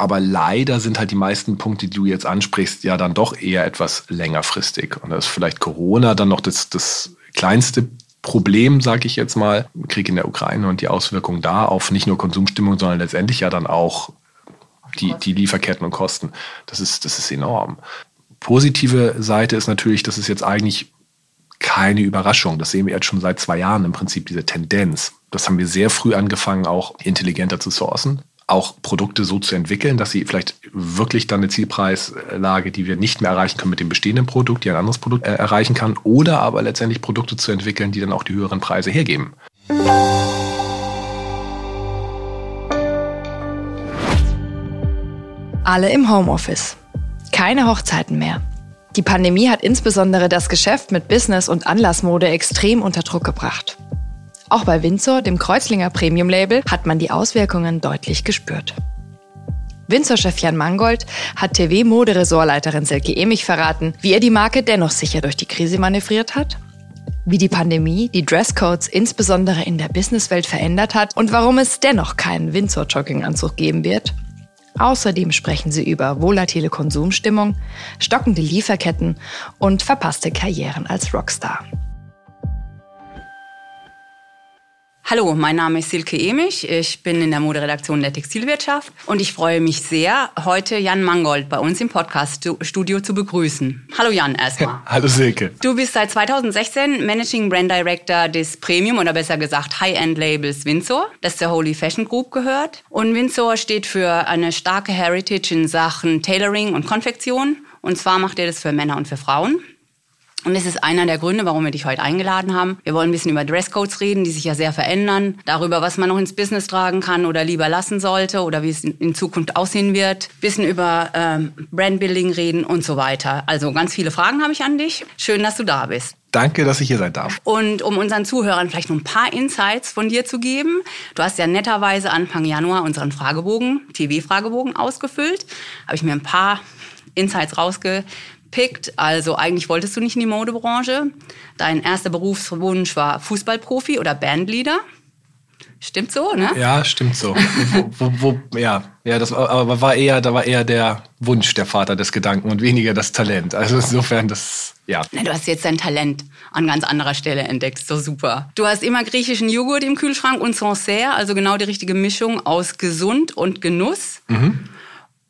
Aber leider sind halt die meisten Punkte, die du jetzt ansprichst, ja dann doch eher etwas längerfristig. Und da ist vielleicht Corona dann noch das, das kleinste Problem, sage ich jetzt mal, Krieg in der Ukraine und die Auswirkungen da auf nicht nur Konsumstimmung, sondern letztendlich ja dann auch die, die Lieferketten und Kosten. Das ist, das ist enorm. Positive Seite ist natürlich, dass es jetzt eigentlich keine Überraschung. Das sehen wir jetzt schon seit zwei Jahren im Prinzip, diese Tendenz. Das haben wir sehr früh angefangen, auch intelligenter zu sourcen auch Produkte so zu entwickeln, dass sie vielleicht wirklich dann eine Zielpreislage, die wir nicht mehr erreichen können mit dem bestehenden Produkt, die ein anderes Produkt äh, erreichen kann, oder aber letztendlich Produkte zu entwickeln, die dann auch die höheren Preise hergeben. Alle im Homeoffice. Keine Hochzeiten mehr. Die Pandemie hat insbesondere das Geschäft mit Business- und Anlassmode extrem unter Druck gebracht. Auch bei Windsor, dem Kreuzlinger Premium-Label, hat man die Auswirkungen deutlich gespürt. Windsor-Chef Jan Mangold hat TV-Moderessortleiterin Silke Emich verraten, wie er die Marke dennoch sicher durch die Krise manövriert hat, wie die Pandemie die Dresscodes insbesondere in der Businesswelt verändert hat und warum es dennoch keinen Windsor-Jogginganzug geben wird. Außerdem sprechen sie über volatile Konsumstimmung, stockende Lieferketten und verpasste Karrieren als Rockstar. Hallo, mein Name ist Silke Emich. Ich bin in der Moderedaktion der Textilwirtschaft und ich freue mich sehr, heute Jan Mangold bei uns im Podcast-Studio zu begrüßen. Hallo Jan erstmal. Hallo Silke. Du bist seit 2016 Managing Brand Director des Premium oder besser gesagt High-End-Labels Windsor, das zur Holy Fashion Group gehört. Und Windsor steht für eine starke Heritage in Sachen Tailoring und Konfektion. Und zwar macht er das für Männer und für Frauen. Und das ist einer der Gründe, warum wir dich heute eingeladen haben. Wir wollen ein bisschen über Dresscodes reden, die sich ja sehr verändern, darüber, was man noch ins Business tragen kann oder lieber lassen sollte oder wie es in Zukunft aussehen wird, ein bisschen über ähm, Brandbuilding reden und so weiter. Also ganz viele Fragen habe ich an dich. Schön, dass du da bist. Danke, dass ich hier sein darf. Und um unseren Zuhörern vielleicht noch ein paar Insights von dir zu geben. Du hast ja netterweise Anfang Januar unseren Fragebogen, TV-Fragebogen ausgefüllt. Habe ich mir ein paar Insights rausge gepickt. Also eigentlich wolltest du nicht in die Modebranche. Dein erster Berufswunsch war Fußballprofi oder Bandleader. Stimmt so, ne? Ja, stimmt so. wo, wo, wo, ja, ja, das aber war eher, da war eher der Wunsch der Vater des Gedanken und weniger das Talent. Also insofern das, ja. Na, du hast jetzt dein Talent an ganz anderer Stelle entdeckt, so super. Du hast immer griechischen Joghurt im Kühlschrank und Sancerre, also genau die richtige Mischung aus gesund und Genuss. Mhm.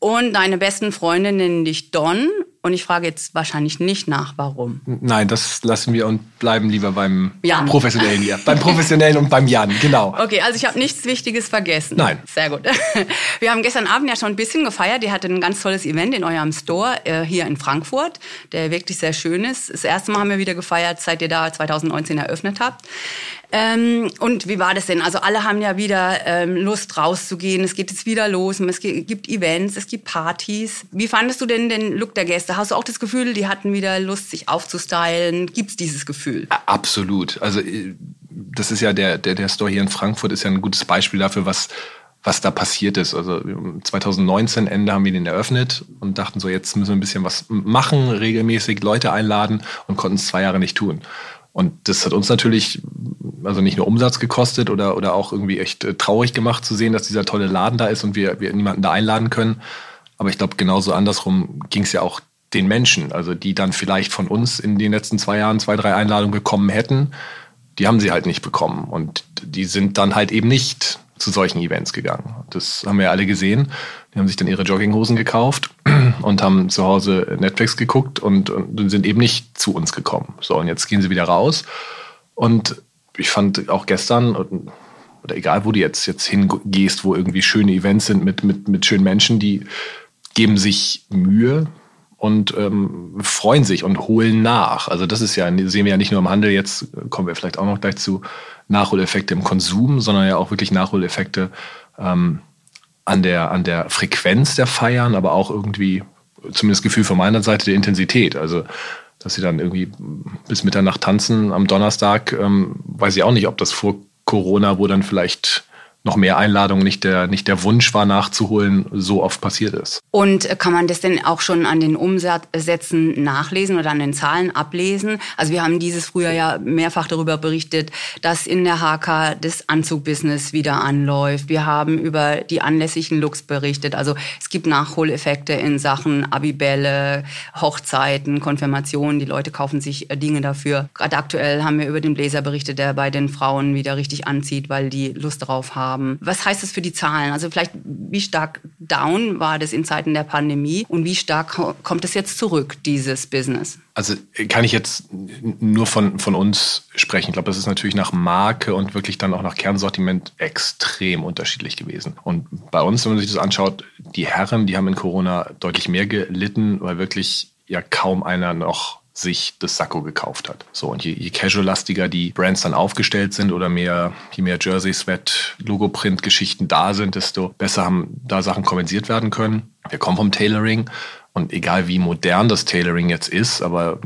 Und deine besten Freunde nennen dich Don und ich frage jetzt wahrscheinlich nicht nach, warum. Nein, das lassen wir und bleiben lieber beim Jan. Professionellen hier. beim Professionellen und beim Jan, genau. Okay, also ich habe nichts Wichtiges vergessen. Nein. Sehr gut. Wir haben gestern Abend ja schon ein bisschen gefeiert. Ihr hattet ein ganz tolles Event in eurem Store äh, hier in Frankfurt, der wirklich sehr schön ist. Das erste Mal haben wir wieder gefeiert, seit ihr da 2019 eröffnet habt. Ähm, und wie war das denn? Also alle haben ja wieder ähm, Lust rauszugehen. Es geht jetzt wieder los. Es gibt Events, es gibt Partys. Wie fandest du denn den Look der Gäste? Hast du auch das Gefühl, die hatten wieder Lust, sich aufzustylen? Gibt es dieses Gefühl? Absolut. Also äh, das ist ja der, der, der Store hier in Frankfurt ist ja ein gutes Beispiel dafür, was was da passiert ist. Also 2019 Ende haben wir den eröffnet und dachten so, jetzt müssen wir ein bisschen was machen, regelmäßig Leute einladen und konnten es zwei Jahre nicht tun. Und das hat uns natürlich also nicht nur Umsatz gekostet oder, oder auch irgendwie echt äh, traurig gemacht zu sehen, dass dieser tolle Laden da ist und wir, wir niemanden da einladen können. Aber ich glaube, genauso andersrum ging es ja auch den Menschen, also die dann vielleicht von uns in den letzten zwei Jahren zwei, drei Einladungen bekommen hätten, die haben sie halt nicht bekommen. Und die sind dann halt eben nicht zu solchen Events gegangen. Das haben wir ja alle gesehen. Die haben sich dann ihre Jogginghosen gekauft und haben zu Hause Netflix geguckt und, und sind eben nicht zu uns gekommen. So, und jetzt gehen sie wieder raus. Und ich fand auch gestern, oder egal wo du jetzt, jetzt hingehst, wo irgendwie schöne Events sind mit, mit, mit schönen Menschen, die geben sich Mühe und ähm, freuen sich und holen nach. Also das ist ja, sehen wir ja nicht nur im Handel, jetzt kommen wir vielleicht auch noch gleich zu Nachholeffekte im Konsum, sondern ja auch wirklich Nachholeffekte ähm, an, der, an der Frequenz der Feiern, aber auch irgendwie, zumindest Gefühl von meiner Seite, der Intensität. Also dass sie dann irgendwie bis Mitternacht tanzen am Donnerstag, ähm, weiß ich auch nicht, ob das vor Corona, wo dann vielleicht noch mehr Einladungen nicht der, nicht der Wunsch war nachzuholen, so oft passiert ist. Und kann man das denn auch schon an den Umsätzen nachlesen oder an den Zahlen ablesen? Also wir haben dieses Frühjahr ja mehrfach darüber berichtet, dass in der HK das Anzugbusiness wieder anläuft. Wir haben über die anlässlichen Looks berichtet. Also es gibt Nachholeffekte in Sachen Abibälle, Hochzeiten, Konfirmationen. Die Leute kaufen sich Dinge dafür. Gerade aktuell haben wir über den Bläser berichtet, der bei den Frauen wieder richtig anzieht, weil die Lust darauf haben haben. Was heißt das für die Zahlen? Also vielleicht, wie stark down war das in Zeiten der Pandemie und wie stark kommt es jetzt zurück, dieses Business? Also kann ich jetzt nur von, von uns sprechen. Ich glaube, das ist natürlich nach Marke und wirklich dann auch nach Kernsortiment extrem unterschiedlich gewesen. Und bei uns, wenn man sich das anschaut, die Herren, die haben in Corona deutlich mehr gelitten, weil wirklich ja kaum einer noch sich das Sakko gekauft hat. So, und je, je casual-lastiger die Brands dann aufgestellt sind oder mehr, je mehr Jersey, Sweat, Logo-Print-Geschichten da sind, desto besser haben da Sachen kompensiert werden können. Wir kommen vom Tailoring und egal wie modern das Tailoring jetzt ist, aber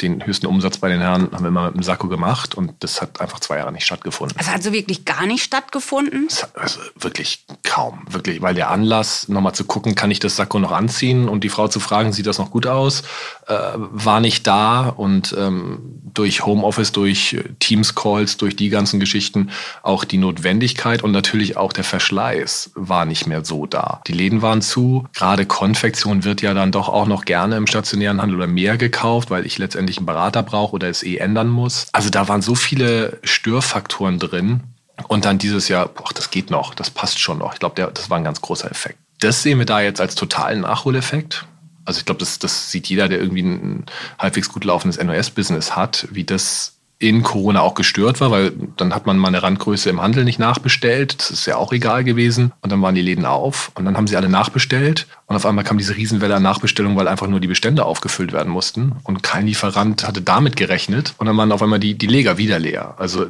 den höchsten Umsatz bei den Herren haben wir immer mit dem Sakko gemacht und das hat einfach zwei Jahre nicht stattgefunden. Also hat so wirklich gar nicht stattgefunden? Also wirklich kaum. Wirklich, weil der Anlass, nochmal zu gucken, kann ich das Sakko noch anziehen und die Frau zu fragen, sieht das noch gut aus, äh, war nicht da und ähm, durch Homeoffice, durch Teams-Calls, durch die ganzen Geschichten auch die Notwendigkeit und natürlich auch der Verschleiß war nicht mehr so da. Die Läden waren zu, gerade Konfektion wird ja dann dann doch auch noch gerne im stationären Handel oder mehr gekauft, weil ich letztendlich einen Berater brauche oder es eh ändern muss. Also da waren so viele Störfaktoren drin. Und dann dieses Jahr, boah, das geht noch, das passt schon noch. Ich glaube, das war ein ganz großer Effekt. Das sehen wir da jetzt als totalen Nachholeffekt. Also ich glaube, das, das sieht jeder, der irgendwie ein halbwegs gut laufendes NOS-Business hat, wie das in Corona auch gestört war, weil dann hat man mal eine Randgröße im Handel nicht nachbestellt. Das ist ja auch egal gewesen. Und dann waren die Läden auf und dann haben sie alle nachbestellt. Und auf einmal kam diese Riesenwelle an Nachbestellungen, weil einfach nur die Bestände aufgefüllt werden mussten. Und kein Lieferant hatte damit gerechnet. Und dann waren auf einmal die, die Leger wieder leer. Also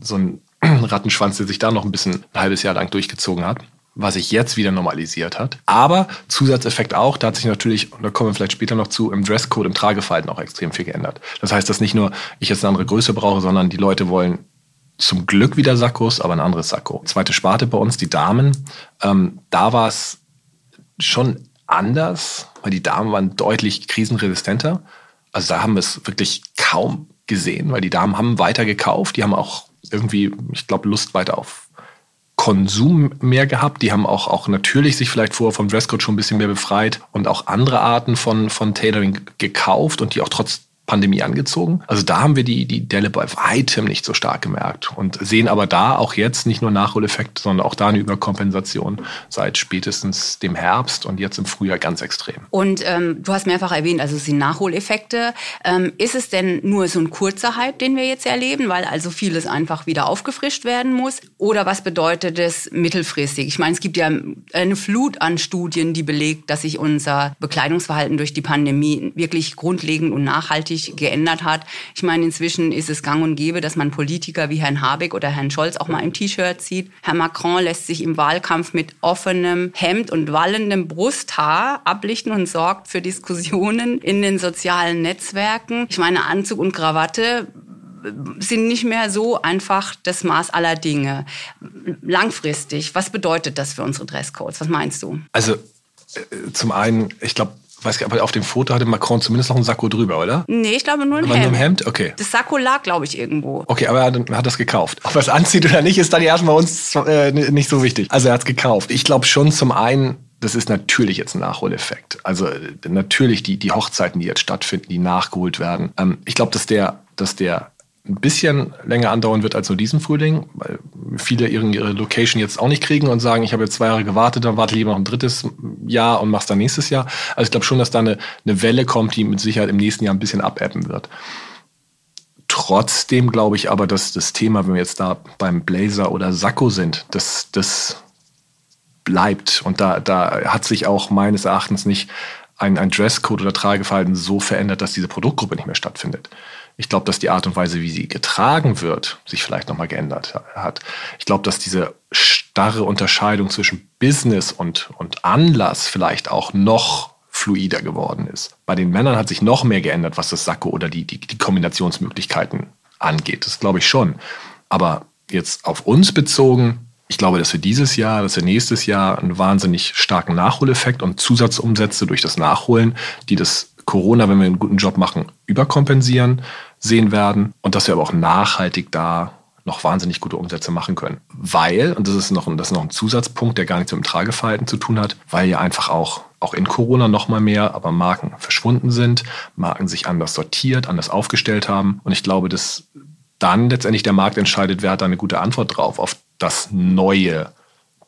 so ein Rattenschwanz, der sich da noch ein bisschen ein halbes Jahr lang durchgezogen hat was sich jetzt wieder normalisiert hat. Aber Zusatzeffekt auch, da hat sich natürlich, und da kommen wir vielleicht später noch zu, im Dresscode, im Trageverhalten auch extrem viel geändert. Das heißt, dass nicht nur ich jetzt eine andere Größe brauche, sondern die Leute wollen zum Glück wieder Sakkos, aber ein anderes Sakko. Zweite Sparte bei uns, die Damen. Ähm, da war es schon anders, weil die Damen waren deutlich krisenresistenter. Also da haben wir es wirklich kaum gesehen, weil die Damen haben weiter gekauft, die haben auch irgendwie, ich glaube, Lust weiter auf Konsum mehr gehabt. Die haben auch, auch natürlich sich vielleicht vorher vom Dresscode schon ein bisschen mehr befreit und auch andere Arten von, von Tailoring gekauft und die auch trotz Pandemie angezogen. Also da haben wir die, die Delle bei weitem nicht so stark gemerkt und sehen aber da auch jetzt nicht nur Nachholeffekt, sondern auch da eine Überkompensation seit spätestens dem Herbst und jetzt im Frühjahr ganz extrem. Und ähm, du hast mehrfach erwähnt, also es sind Nachholeffekte. Ähm, ist es denn nur so ein kurzer Hype, den wir jetzt erleben, weil also vieles einfach wieder aufgefrischt werden muss? Oder was bedeutet es mittelfristig? Ich meine, es gibt ja eine Flut an Studien, die belegt, dass sich unser Bekleidungsverhalten durch die Pandemie wirklich grundlegend und nachhaltig sich geändert hat. Ich meine, inzwischen ist es gang und gäbe, dass man Politiker wie Herrn Habeck oder Herrn Scholz auch mal im T-Shirt sieht. Herr Macron lässt sich im Wahlkampf mit offenem Hemd und wallendem Brusthaar ablichten und sorgt für Diskussionen in den sozialen Netzwerken. Ich meine, Anzug und Krawatte sind nicht mehr so einfach das Maß aller Dinge. Langfristig, was bedeutet das für unsere Dresscodes? Was meinst du? Also äh, zum einen, ich glaube, weiß gar nicht, aber auf dem Foto hatte Macron zumindest noch einen Sakko drüber, oder? Nee, ich glaube nur ein aber Hemd. Nur ein Hemd? Okay. Das Sakko lag, glaube ich, irgendwo. Okay, aber er hat, hat das gekauft. Ob er es anzieht oder nicht, ist dann erstmal uns äh, nicht so wichtig. Also er hat es gekauft. Ich glaube schon zum einen, das ist natürlich jetzt ein Nachholeffekt. Also äh, natürlich die, die Hochzeiten, die jetzt stattfinden, die nachgeholt werden. Ähm, ich glaube, dass der, dass der ein bisschen länger andauern wird als nur diesen Frühling, weil viele ihren, ihre Location jetzt auch nicht kriegen und sagen, ich habe jetzt zwei Jahre gewartet, dann warte lieber noch ein drittes Jahr und mach's dann nächstes Jahr. Also ich glaube schon, dass da eine, eine Welle kommt, die mit Sicherheit im nächsten Jahr ein bisschen abebben wird. Trotzdem glaube ich aber, dass das Thema, wenn wir jetzt da beim Blazer oder Sakko sind, dass das bleibt. Und da, da hat sich auch meines Erachtens nicht ein, ein Dresscode oder Trageverhalten so verändert, dass diese Produktgruppe nicht mehr stattfindet. Ich glaube, dass die Art und Weise, wie sie getragen wird, sich vielleicht nochmal geändert hat. Ich glaube, dass diese starre Unterscheidung zwischen Business und, und Anlass vielleicht auch noch fluider geworden ist. Bei den Männern hat sich noch mehr geändert, was das Sakko oder die, die, die Kombinationsmöglichkeiten angeht. Das glaube ich schon. Aber jetzt auf uns bezogen, Ich glaube, dass wir dieses Jahr, dass wir nächstes Jahr einen wahnsinnig starken Nachholeffekt und Zusatzumsätze durch das Nachholen, die das Corona, wenn wir einen guten Job machen, überkompensieren sehen werden und dass wir aber auch nachhaltig da noch wahnsinnig gute Umsätze machen können. Weil, und das ist noch, das ist noch ein Zusatzpunkt, der gar nichts mit dem Trageverhalten zu tun hat, weil ja einfach auch, auch in Corona noch mal mehr, aber Marken verschwunden sind, Marken sich anders sortiert, anders aufgestellt haben. Und ich glaube, dass dann letztendlich der Markt entscheidet, wer hat da eine gute Antwort drauf, auf das neue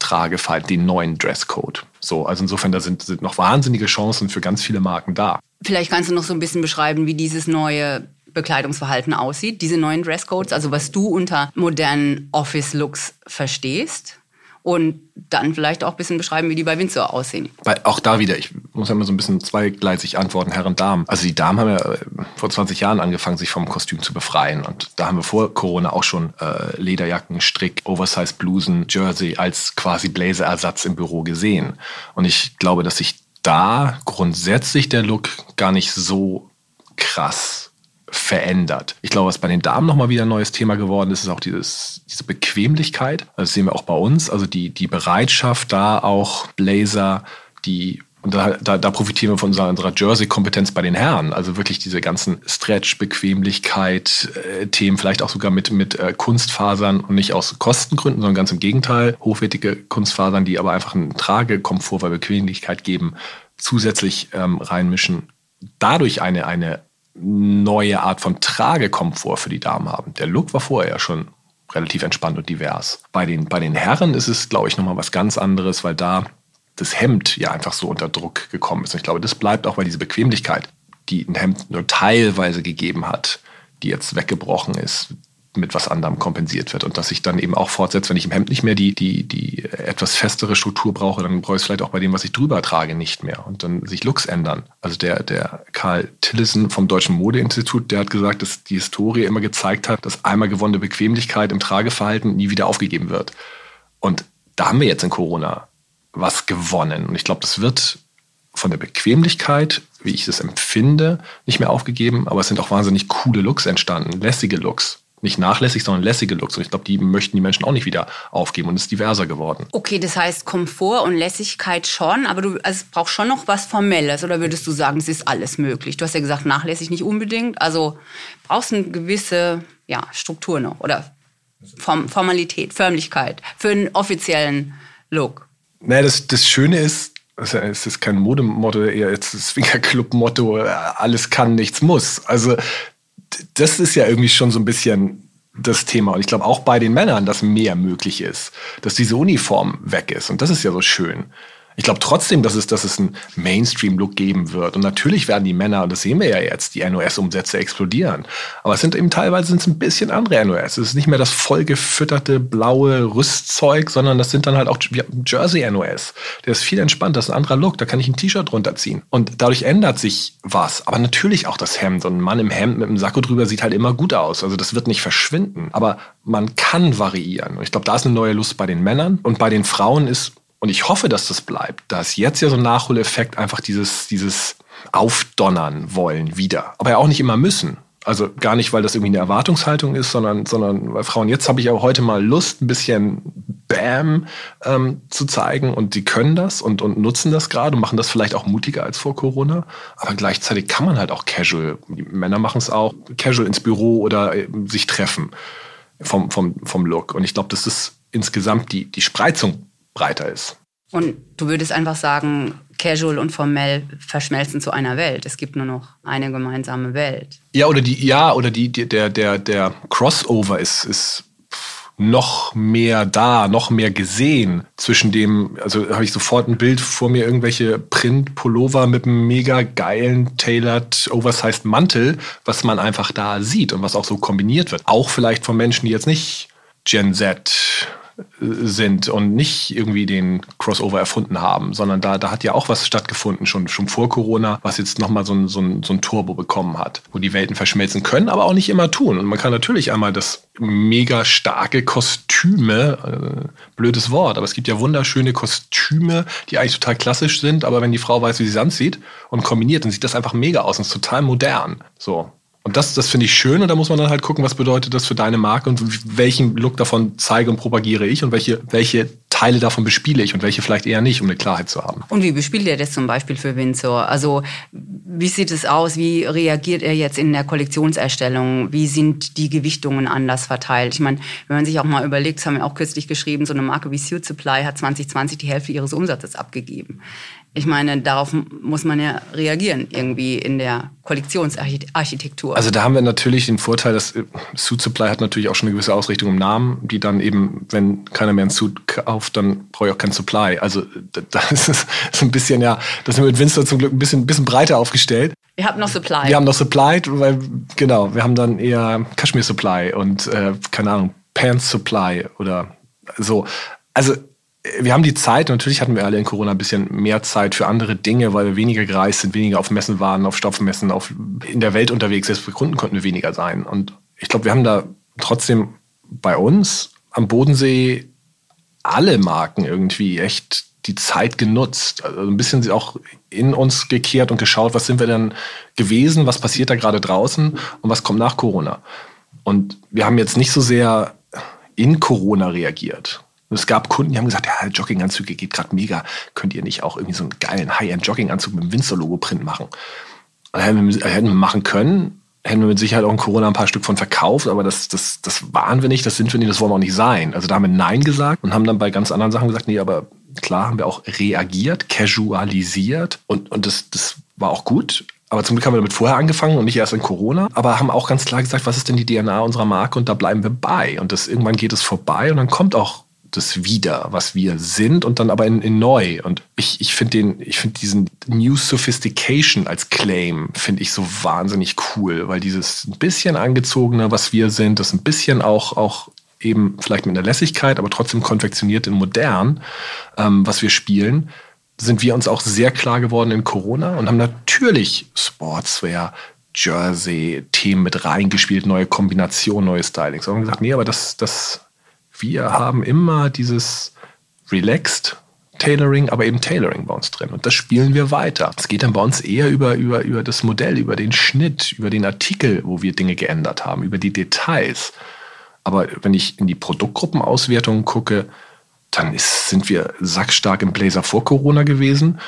Trageverhalten, den neuen Dresscode. So, also insofern, da sind, sind noch wahnsinnige Chancen für ganz viele Marken da. Vielleicht kannst du noch so ein bisschen beschreiben, wie dieses neue Bekleidungsverhalten aussieht, diese neuen Dresscodes, also was du unter modernen Office-Looks verstehst und dann vielleicht auch ein bisschen beschreiben, wie die bei Windsor aussehen. Weil auch da wieder, ich muss ja immer so ein bisschen zweigleisig antworten, Herren Damen. Also die Damen haben ja äh, vor 20 Jahren angefangen, sich vom Kostüm zu befreien. Und da haben wir vor Corona auch schon äh, Lederjacken, Strick, Oversize Blusen, Jersey als quasi Blazerersatz im Büro gesehen. Und ich glaube, dass sich da grundsätzlich der Look gar nicht so krass verändert. Ich glaube, was bei den Damen nochmal wieder ein neues Thema geworden ist, ist auch dieses, diese Bequemlichkeit. Das sehen wir auch bei uns. Also die, die Bereitschaft, da auch Blazer, die und da, da, da profitieren wir von unserer, unserer Jersey-Kompetenz bei den Herren. Also wirklich diese ganzen Stretch, Bequemlichkeit, äh, Themen, vielleicht auch sogar mit, mit äh, Kunstfasern und nicht aus Kostengründen, sondern ganz im Gegenteil. Hochwertige Kunstfasern, die aber einfach einen Tragekomfort bei Bequemlichkeit geben, zusätzlich ähm, reinmischen. Dadurch eine, eine neue Art von Tragekomfort für die Damen haben. Der Look war vorher ja schon relativ entspannt und divers. Bei den, bei den Herren ist es, glaube ich, nochmal was ganz anderes, weil da das Hemd ja einfach so unter Druck gekommen ist. Und ich glaube, das bleibt auch, weil diese Bequemlichkeit, die ein Hemd nur teilweise gegeben hat, die jetzt weggebrochen ist, mit was anderem kompensiert wird und dass sich dann eben auch fortsetzt, wenn ich im Hemd nicht mehr die, die, die etwas festere Struktur brauche, dann brauche ich es vielleicht auch bei dem, was ich drüber trage, nicht mehr und dann sich Looks ändern. Also der, der Karl Tillison vom Deutschen Modeinstitut, der hat gesagt, dass die Historie immer gezeigt hat, dass einmal gewonnene Bequemlichkeit im Trageverhalten nie wieder aufgegeben wird. Und da haben wir jetzt in Corona was gewonnen. Und ich glaube, das wird von der Bequemlichkeit, wie ich es empfinde, nicht mehr aufgegeben, aber es sind auch wahnsinnig coole Looks entstanden, lässige Looks nicht nachlässig, sondern lässige Looks. Und ich glaube, die möchten die Menschen auch nicht wieder aufgeben und es ist diverser geworden. Okay, das heißt Komfort und Lässigkeit schon, aber du, also es braucht schon noch was Formelles oder würdest du sagen, es ist alles möglich? Du hast ja gesagt, nachlässig nicht unbedingt. Also brauchst du eine gewisse ja, Struktur noch oder Form, Formalität, Förmlichkeit für einen offiziellen Look. Naja, das, das Schöne ist, es ist kein Modemotto, eher jetzt das Swingerclub-Motto, alles kann, nichts muss. Also das ist ja irgendwie schon so ein bisschen das Thema. Und ich glaube auch bei den Männern, dass mehr möglich ist, dass diese Uniform weg ist. Und das ist ja so schön. Ich glaube trotzdem, dass es, dass es einen Mainstream-Look geben wird. Und natürlich werden die Männer, und das sehen wir ja jetzt, die NOS-Umsätze explodieren. Aber es sind eben teilweise sind es ein bisschen andere NOS. Es ist nicht mehr das vollgefütterte blaue Rüstzeug, sondern das sind dann halt auch Jersey-NOS. Der ist viel entspannter, das ist ein anderer Look. Da kann ich ein T-Shirt drunter ziehen. Und dadurch ändert sich was. Aber natürlich auch das Hemd. Und ein Mann im Hemd mit einem Sakko drüber sieht halt immer gut aus. Also das wird nicht verschwinden. Aber man kann variieren. Und ich glaube, da ist eine neue Lust bei den Männern. Und bei den Frauen ist und ich hoffe, dass das bleibt. Da ist jetzt ja so ein Nachholeffekt, einfach dieses, dieses Aufdonnern wollen wieder. Aber ja auch nicht immer müssen. Also gar nicht, weil das irgendwie eine Erwartungshaltung ist, sondern, sondern weil Frauen, jetzt habe ich aber heute mal Lust, ein bisschen Bam ähm, zu zeigen und die können das und, und nutzen das gerade und machen das vielleicht auch mutiger als vor Corona. Aber gleichzeitig kann man halt auch casual, die Männer machen es auch, casual ins Büro oder äh, sich treffen vom, vom, vom Look. Und ich glaube, das ist insgesamt die, die Spreizung breiter ist. Und du würdest einfach sagen, casual und formell verschmelzen zu einer Welt. Es gibt nur noch eine gemeinsame Welt. Ja, oder die, ja, oder die, die der, der, der Crossover ist, ist noch mehr da, noch mehr gesehen zwischen dem, also habe ich sofort ein Bild vor mir, irgendwelche Print-Pullover mit einem mega geilen, tailored, oversized Mantel, was man einfach da sieht und was auch so kombiniert wird. Auch vielleicht von Menschen, die jetzt nicht Gen Z sind und nicht irgendwie den Crossover erfunden haben, sondern da, da hat ja auch was stattgefunden, schon, schon vor Corona, was jetzt nochmal so ein, so, ein, so ein Turbo bekommen hat, wo die Welten verschmelzen können, aber auch nicht immer tun. Und man kann natürlich einmal das mega starke Kostüme, äh, blödes Wort, aber es gibt ja wunderschöne Kostüme, die eigentlich total klassisch sind, aber wenn die Frau weiß, wie sie es anzieht und kombiniert, dann sieht das einfach mega aus und ist total modern. So. Und das, das finde ich schön und da muss man dann halt gucken, was bedeutet das für deine Marke und welchen Look davon zeige und propagiere ich und welche, welche Teile davon bespiele ich und welche vielleicht eher nicht, um eine Klarheit zu haben. Und wie bespielt er das zum Beispiel für Windsor? Also wie sieht es aus? Wie reagiert er jetzt in der Kollektionserstellung? Wie sind die Gewichtungen anders verteilt? Ich meine, wenn man sich auch mal überlegt, das haben wir auch kürzlich geschrieben, so eine Marke wie Suit Supply hat 2020 die Hälfte ihres Umsatzes abgegeben. Ich meine, darauf muss man ja reagieren, irgendwie in der Kollektionsarchitektur. Also da haben wir natürlich den Vorteil, dass äh, Suit Supply hat natürlich auch schon eine gewisse Ausrichtung im Namen, die dann eben, wenn keiner mehr einen Suit kauft, dann brauche ich auch kein Supply. Also das ist ein bisschen, ja, das sind wir mit Winster zum Glück ein bisschen, bisschen breiter aufgestellt. Wir haben noch Supply. Wir haben noch Supply, weil, genau, wir haben dann eher Kashmir Supply und, äh, keine Ahnung, Pants Supply oder so. Also wir haben die Zeit, natürlich hatten wir alle in Corona ein bisschen mehr Zeit für andere Dinge, weil wir weniger gereist sind, weniger auf Messen waren, auf Stoffmessen, auf, in der Welt unterwegs. Selbst für Kunden konnten wir weniger sein. Und ich glaube, wir haben da trotzdem bei uns am Bodensee alle Marken irgendwie echt die Zeit genutzt. Also ein bisschen auch in uns gekehrt und geschaut, was sind wir denn gewesen, was passiert da gerade draußen und was kommt nach Corona. Und wir haben jetzt nicht so sehr in Corona reagiert, und es gab Kunden, die haben gesagt, ja, Jogginganzüge geht gerade mega. Könnt ihr nicht auch irgendwie so einen geilen High-End-Jogginganzug mit dem Winzer-Logo-Print machen? Hätten wir, hätten wir machen können, hätten wir mit Sicherheit auch in Corona ein paar Stück von verkauft, aber das, das, das waren wir nicht, das sind wir nicht, das wollen wir auch nicht sein. Also da haben wir Nein gesagt und haben dann bei ganz anderen Sachen gesagt, nee, aber klar haben wir auch reagiert, casualisiert und, und das, das war auch gut. Aber zum Glück haben wir damit vorher angefangen und nicht erst in Corona. Aber haben auch ganz klar gesagt, was ist denn die DNA unserer Marke und da bleiben wir bei. Und das irgendwann geht es vorbei und dann kommt auch das wieder, was wir sind und dann aber in, in neu. Und ich, ich finde den, ich finde diesen New Sophistication als Claim finde ich so wahnsinnig cool, weil dieses ein bisschen angezogene, was wir sind, das ein bisschen auch, auch eben vielleicht mit einer Lässigkeit, aber trotzdem konfektioniert in modern, ähm, was wir spielen, sind wir uns auch sehr klar geworden in Corona und haben natürlich Sportswear, Jersey, Themen mit reingespielt, neue Kombinationen, neue Stylings. Und haben gesagt, nee, aber das, das wir haben immer dieses relaxed Tailoring, aber eben Tailoring bei uns drin. Und das spielen wir weiter. Es geht dann bei uns eher über, über, über das Modell, über den Schnitt, über den Artikel, wo wir Dinge geändert haben, über die Details. Aber wenn ich in die Produktgruppenauswertungen gucke, dann ist, sind wir sackstark im Blazer vor Corona gewesen.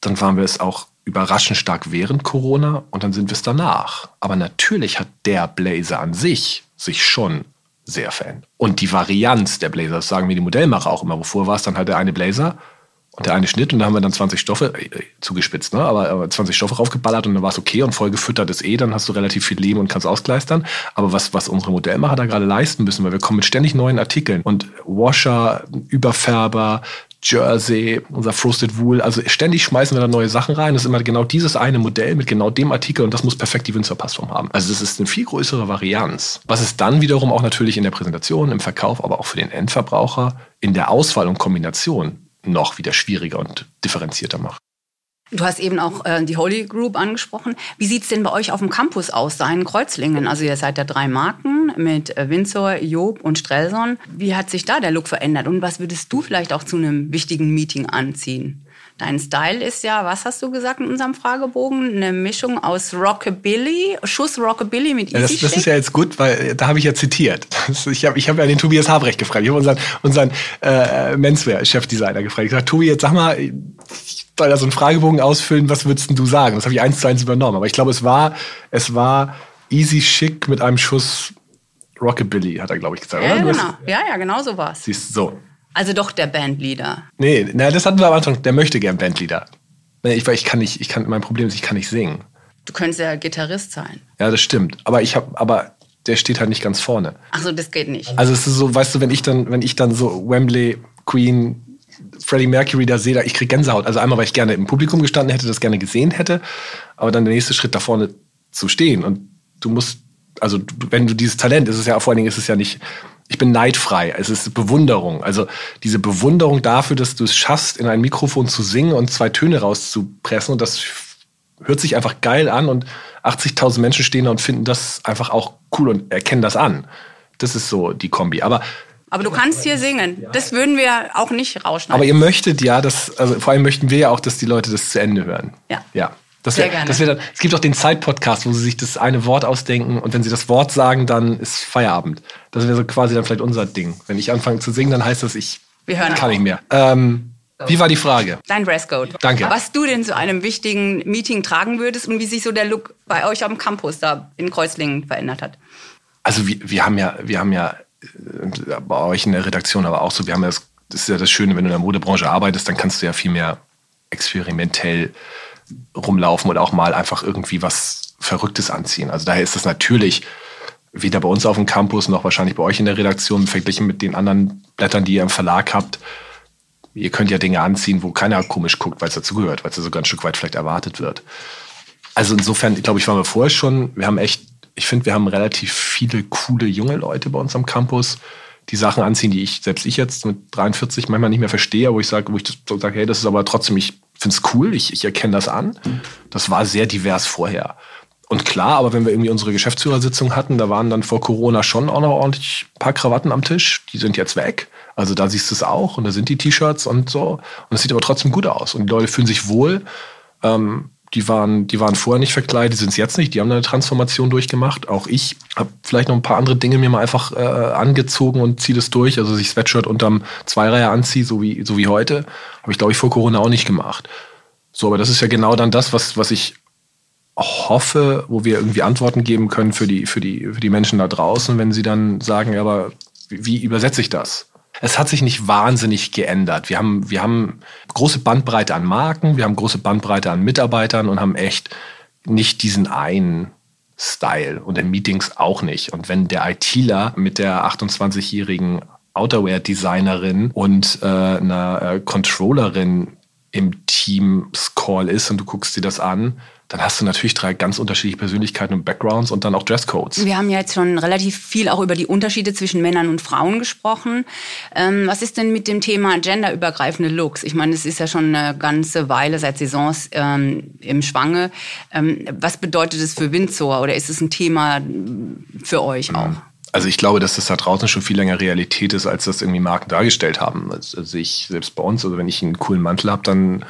Dann waren wir es auch überraschend stark während Corona und dann sind wir es danach. Aber natürlich hat der Blazer an sich sich schon sehr Fan. Und die Varianz der Blazer, das sagen mir die Modellmacher auch immer. Wovor war es dann halt der eine Blazer und der eine Schnitt und da haben wir dann 20 Stoffe, äh, äh, zugespitzt, ne? aber, aber 20 Stoffe raufgeballert und dann war es okay und voll gefüttert ist eh, dann hast du relativ viel Leben und kannst ausgleistern. Aber was, was unsere Modellmacher da gerade leisten müssen, weil wir kommen mit ständig neuen Artikeln und Washer, Überfärber, Jersey, unser Frosted Wool. Also ständig schmeißen wir da neue Sachen rein. Das ist immer genau dieses eine Modell mit genau dem Artikel und das muss perfekt die Windsor-Passform haben. Also das ist eine viel größere Varianz. Was es dann wiederum auch natürlich in der Präsentation, im Verkauf, aber auch für den Endverbraucher in der Auswahl und Kombination noch wieder schwieriger und differenzierter macht. Du hast eben auch äh, die Holy Group angesprochen. Wie sieht's denn bei euch auf dem Campus aus, da in Kreuzlingen? Also ihr seid ja drei Marken mit äh, Windsor, Job und Strelson. Wie hat sich da der Look verändert? Und was würdest du vielleicht auch zu einem wichtigen Meeting anziehen? Dein Style ist ja, was hast du gesagt in unserem Fragebogen? Eine Mischung aus Rockabilly, Schuss Rockabilly mit Easy ja, das, das ist ja jetzt gut, weil äh, da habe ich ja zitiert. ich habe ich hab ja den Tobias Habrecht gefragt. Ich habe unseren, unseren äh, Menswear-Chefdesigner gefragt. Ich habe gesagt, Tobi, jetzt sag mal, ich soll da so einen Fragebogen ausfüllen, was würdest du sagen? Das habe ich eins zu eins übernommen. Aber ich glaube, es war, es war easy schick mit einem Schuss Rockabilly, hat er, glaube ich, gesagt. Ja, oder? genau. Ja, ja, genau so war's. Siehst du, so. Also doch der Bandleader. Nee, na, das hatten wir am Anfang. Der möchte gern Bandleader. Ich, ich kann nicht, ich kann, mein Problem ist, ich kann nicht singen. Du könntest ja Gitarrist sein. Ja, das stimmt. Aber ich habe, aber der steht halt nicht ganz vorne. Ach so, das geht nicht. Also es ist so, weißt du, wenn ich dann, wenn ich dann so Wembley, Queen, Freddie Mercury da sehe, ich kriege Gänsehaut. Also einmal, weil ich gerne im Publikum gestanden hätte, das gerne gesehen hätte, aber dann der nächste Schritt da vorne zu stehen und du musst, also wenn du dieses Talent, ist es ja vor allen Dingen, ist es ja nicht ich bin neidfrei. Es ist Bewunderung. Also diese Bewunderung dafür, dass du es schaffst, in ein Mikrofon zu singen und zwei Töne rauszupressen. Und das hört sich einfach geil an und 80.000 Menschen stehen da und finden das einfach auch cool und erkennen das an. Das ist so die Kombi. Aber aber du kannst hier singen. Das würden wir auch nicht rausschneiden. Aber ihr möchtet ja, dass, also vor allem möchten wir ja auch, dass die Leute das zu Ende hören. Ja. Ja. Das Sehr gerne. Das dann, es gibt auch den Zeit-Podcast, wo sie sich das eine Wort ausdenken und wenn sie das Wort sagen, dann ist Feierabend. Das wäre so quasi dann vielleicht unser Ding. Wenn ich anfange zu singen, dann heißt das, ich Wir kann nicht mehr. Ähm, wie war die Frage? Dein Dresscode. Danke. Was du denn zu einem wichtigen Meeting tragen würdest und wie sich so der Look bei euch am Campus da in Kreuzlingen verändert hat? Also wir, wir haben ja, wir haben ja äh, bei euch in der Redaktion aber auch so, wir haben ja das, das ist ja das Schöne, wenn du in der Modebranche arbeitest, dann kannst du ja viel mehr experimentell rumlaufen oder auch mal einfach irgendwie was Verrücktes anziehen. Also daher ist das natürlich weder bei uns auf dem Campus noch wahrscheinlich bei euch in der Redaktion verglichen mit den anderen Blättern, die ihr im Verlag habt. Ihr könnt ja Dinge anziehen, wo keiner komisch guckt, weil es dazugehört, weil es ja sogar ein Stück weit vielleicht erwartet wird. Also insofern, glaube ich, waren wir vorher schon, wir haben echt, ich finde, wir haben relativ viele coole junge Leute bei uns am Campus, die Sachen anziehen, die ich, selbst ich jetzt mit 43 manchmal nicht mehr verstehe, wo ich sage, wo ich sage, hey, das ist aber trotzdem, ich finde es cool, ich, ich erkenne das an. Das war sehr divers vorher. Und klar, aber wenn wir irgendwie unsere Geschäftsführersitzung hatten, da waren dann vor Corona schon auch noch ordentlich ein paar Krawatten am Tisch. Die sind jetzt weg. Also da siehst du es auch und da sind die T-Shirts und so. Und es sieht aber trotzdem gut aus. Und die Leute fühlen sich wohl. Ähm, die waren, die waren vorher nicht verkleidet, die sind es jetzt nicht. Die haben eine Transformation durchgemacht. Auch ich habe vielleicht noch ein paar andere Dinge mir mal einfach äh, angezogen und ziehe das durch. Also sich Sweatshirt unterm Zweireiher anziehe, so wie, so wie heute, habe ich, glaube ich, vor Corona auch nicht gemacht. So, aber das ist ja genau dann das, was, was ich hoffe, wo wir irgendwie Antworten geben können für die, für die, für die Menschen da draußen, wenn sie dann sagen, aber wie, wie übersetze ich das? Es hat sich nicht wahnsinnig geändert. Wir haben, wir haben große Bandbreite an Marken, wir haben große Bandbreite an Mitarbeitern und haben echt nicht diesen einen Style und in Meetings auch nicht. Und wenn der ITler mit der 28-jährigen Outerwear-Designerin und äh, einer äh, Controllerin im Teams-Call ist und du guckst dir das an, dann hast du natürlich drei ganz unterschiedliche Persönlichkeiten und Backgrounds und dann auch Dresscodes. Wir haben ja jetzt schon relativ viel auch über die Unterschiede zwischen Männern und Frauen gesprochen. Ähm, was ist denn mit dem Thema genderübergreifende Looks? Ich meine, es ist ja schon eine ganze Weile seit Saisons ähm, im Schwange. Ähm, was bedeutet es für Windsor oder ist es ein Thema für euch auch? Also ich glaube, dass das da draußen schon viel länger Realität ist, als das irgendwie Marken dargestellt haben. Also ich selbst bei uns, also wenn ich einen coolen Mantel habe, dann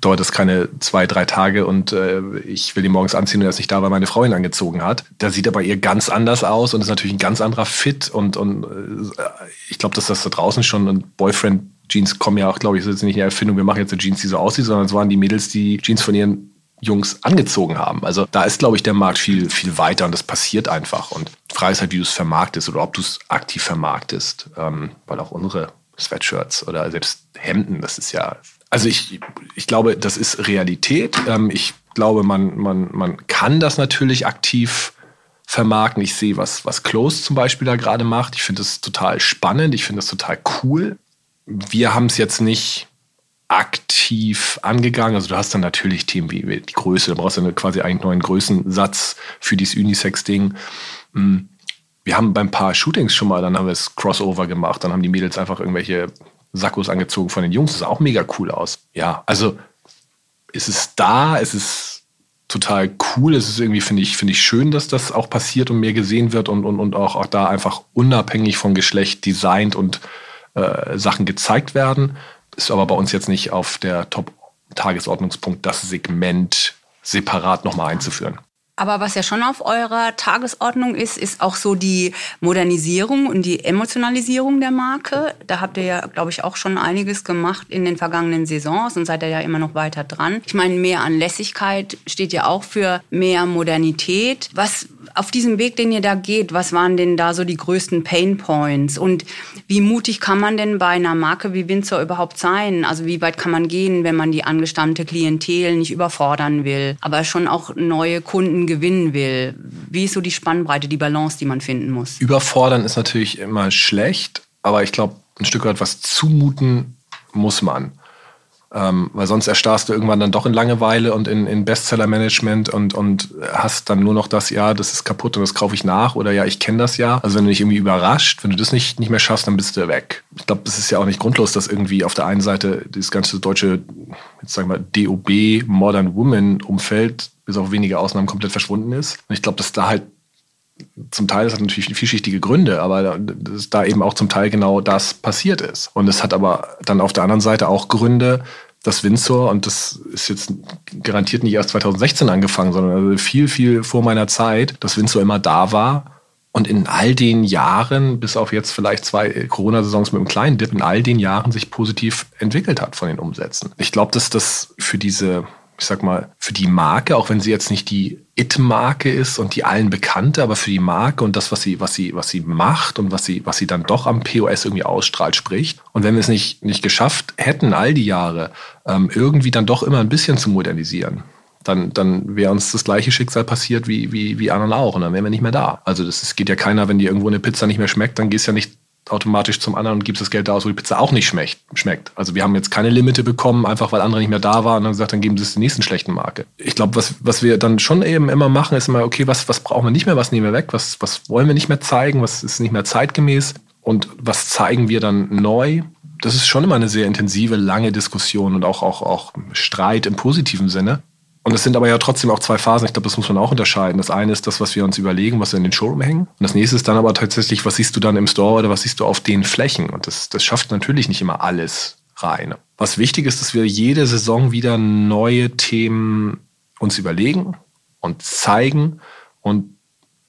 dauert das keine zwei, drei Tage und äh, ich will ihn morgens anziehen und er ist nicht da, weil meine Frau ihn angezogen hat. Da sieht er bei ihr ganz anders aus und ist natürlich ein ganz anderer Fit und, und äh, ich glaube, dass das da draußen schon und Boyfriend Jeans kommen ja auch, glaube ich, das ist nicht eine Erfindung, wir machen jetzt eine Jeans, die so aussieht, sondern es waren die Mädels, die Jeans von ihren Jungs angezogen haben. Also da ist, glaube ich, der Markt viel, viel weiter und das passiert einfach. Und die Frage ist halt, wie du es vermarktest oder ob du es aktiv vermarktest, ähm, weil auch unsere Sweatshirts oder selbst Hemden, das ist ja also ich, ich glaube, das ist Realität. Ähm, ich glaube, man, man, man kann das natürlich aktiv vermarkten. Ich sehe, was, was Close zum Beispiel da gerade macht. Ich finde das total spannend. Ich finde das total cool. Wir haben es jetzt nicht aktiv angegangen. Also du hast dann natürlich Themen wie die Größe. Du brauchst dann quasi einen neuen Größensatz für dieses Unisex-Ding. Hm. Wir haben beim paar Shootings schon mal, dann haben wir es Crossover gemacht. Dann haben die Mädels einfach irgendwelche Sakkos angezogen von den Jungs. Das sah auch mega cool aus. Ja, also es ist da, es ist total cool. Es ist irgendwie, finde ich, finde ich schön, dass das auch passiert und mehr gesehen wird und, und, und auch, auch da einfach unabhängig von Geschlecht designt und äh, Sachen gezeigt werden. Ist aber bei uns jetzt nicht auf der Top-Tagesordnungspunkt, das Segment separat nochmal einzuführen. Aber was ja schon auf eurer Tagesordnung ist, ist auch so die Modernisierung und die Emotionalisierung der Marke. Da habt ihr ja, glaube ich, auch schon einiges gemacht in den vergangenen Saisons und seid ihr ja immer noch weiter dran. Ich meine, mehr Anlässigkeit steht ja auch für mehr Modernität. Was auf diesem Weg, den ihr da geht, was waren denn da so die größten Pain Points? Und wie mutig kann man denn bei einer Marke wie Windsor überhaupt sein? Also wie weit kann man gehen, wenn man die angestammte Klientel nicht überfordern will, aber schon auch neue Kunden gewinnen will? Wie ist so die Spannbreite, die Balance, die man finden muss? Überfordern ist natürlich immer schlecht, aber ich glaube, ein Stück weit was zumuten muss man. Ähm, weil sonst erstarrst du irgendwann dann doch in Langeweile und in, in Bestseller-Management und, und hast dann nur noch das, ja, das ist kaputt und das kaufe ich nach oder ja, ich kenne das ja. Also wenn du dich irgendwie überrascht, wenn du das nicht, nicht mehr schaffst, dann bist du weg. Ich glaube, es ist ja auch nicht grundlos, dass irgendwie auf der einen Seite das ganze deutsche, jetzt sagen wir, DOB, Modern Woman Umfeld, bis auf wenige Ausnahmen komplett verschwunden ist. Und ich glaube, dass da halt zum Teil, das hat natürlich vielschichtige Gründe, aber dass da eben auch zum Teil genau das passiert ist. Und es hat aber dann auf der anderen Seite auch Gründe, dass Windsor, und das ist jetzt garantiert nicht erst 2016 angefangen, sondern also viel, viel vor meiner Zeit, dass Windsor immer da war. Und in all den Jahren, bis auf jetzt vielleicht zwei Corona-Saisons mit einem kleinen Dip, in all den Jahren sich positiv entwickelt hat von den Umsätzen. Ich glaube, dass das für diese ich sag mal, für die Marke, auch wenn sie jetzt nicht die It-Marke ist und die allen bekannte, aber für die Marke und das, was sie, was sie, was sie macht und was sie, was sie dann doch am POS irgendwie ausstrahlt, spricht. Und wenn wir es nicht, nicht geschafft hätten, all die Jahre, ähm, irgendwie dann doch immer ein bisschen zu modernisieren, dann, dann wäre uns das gleiche Schicksal passiert wie, wie, wie anderen auch und dann wären wir nicht mehr da. Also das, das geht ja keiner, wenn dir irgendwo eine Pizza nicht mehr schmeckt, dann gehst du ja nicht automatisch zum anderen und gibst das Geld da aus, wo die Pizza auch nicht schmeckt. Also wir haben jetzt keine Limite bekommen, einfach weil andere nicht mehr da waren und dann gesagt, dann geben sie es der nächsten schlechten Marke. Ich glaube, was, was wir dann schon eben immer machen, ist immer, okay, was, was brauchen wir nicht mehr, was nehmen wir weg, was, was wollen wir nicht mehr zeigen, was ist nicht mehr zeitgemäß und was zeigen wir dann neu. Das ist schon immer eine sehr intensive, lange Diskussion und auch, auch, auch Streit im positiven Sinne. Und es sind aber ja trotzdem auch zwei Phasen. Ich glaube, das muss man auch unterscheiden. Das eine ist das, was wir uns überlegen, was wir in den Showroom hängen. Und das nächste ist dann aber tatsächlich, was siehst du dann im Store oder was siehst du auf den Flächen? Und das, das schafft natürlich nicht immer alles rein. Was wichtig ist, dass wir jede Saison wieder neue Themen uns überlegen und zeigen. Und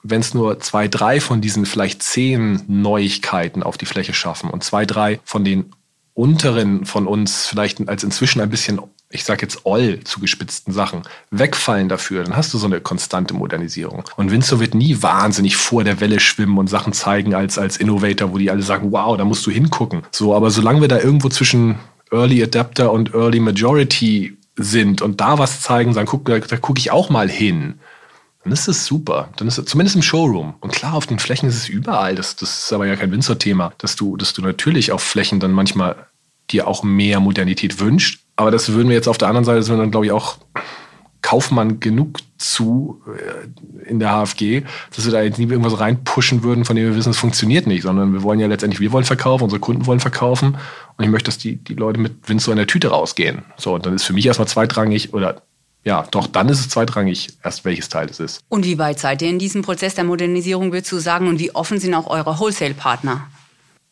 wenn es nur zwei, drei von diesen vielleicht zehn Neuigkeiten auf die Fläche schaffen und zwei, drei von den unteren von uns vielleicht als inzwischen ein bisschen ich sage jetzt all zugespitzten Sachen wegfallen dafür, dann hast du so eine konstante Modernisierung. Und Windsor wird nie wahnsinnig vor der Welle schwimmen und Sachen zeigen als, als Innovator, wo die alle sagen, wow, da musst du hingucken. So, aber solange wir da irgendwo zwischen Early Adapter und Early Majority sind und da was zeigen, sagen, guck, da, da gucke ich auch mal hin. Dann ist es super. Dann ist es zumindest im Showroom. Und klar, auf den Flächen ist es überall. Das, das ist aber ja kein Windsor-Thema, dass du, dass du natürlich auf Flächen dann manchmal dir auch mehr Modernität wünscht. Aber das würden wir jetzt auf der anderen Seite, das würden dann, glaube ich, auch Kaufmann genug zu äh, in der HFG, dass wir da jetzt nie irgendwas reinpushen würden, von dem wir wissen, es funktioniert nicht, sondern wir wollen ja letztendlich, wir wollen verkaufen, unsere Kunden wollen verkaufen und ich möchte, dass die, die Leute mit Windsor in der Tüte rausgehen. So, und dann ist für mich erstmal zweitrangig oder ja, doch dann ist es zweitrangig, erst welches Teil es ist. Und wie weit seid ihr in diesem Prozess der Modernisierung, würdest du sagen, und wie offen sind auch eure Wholesale-Partner?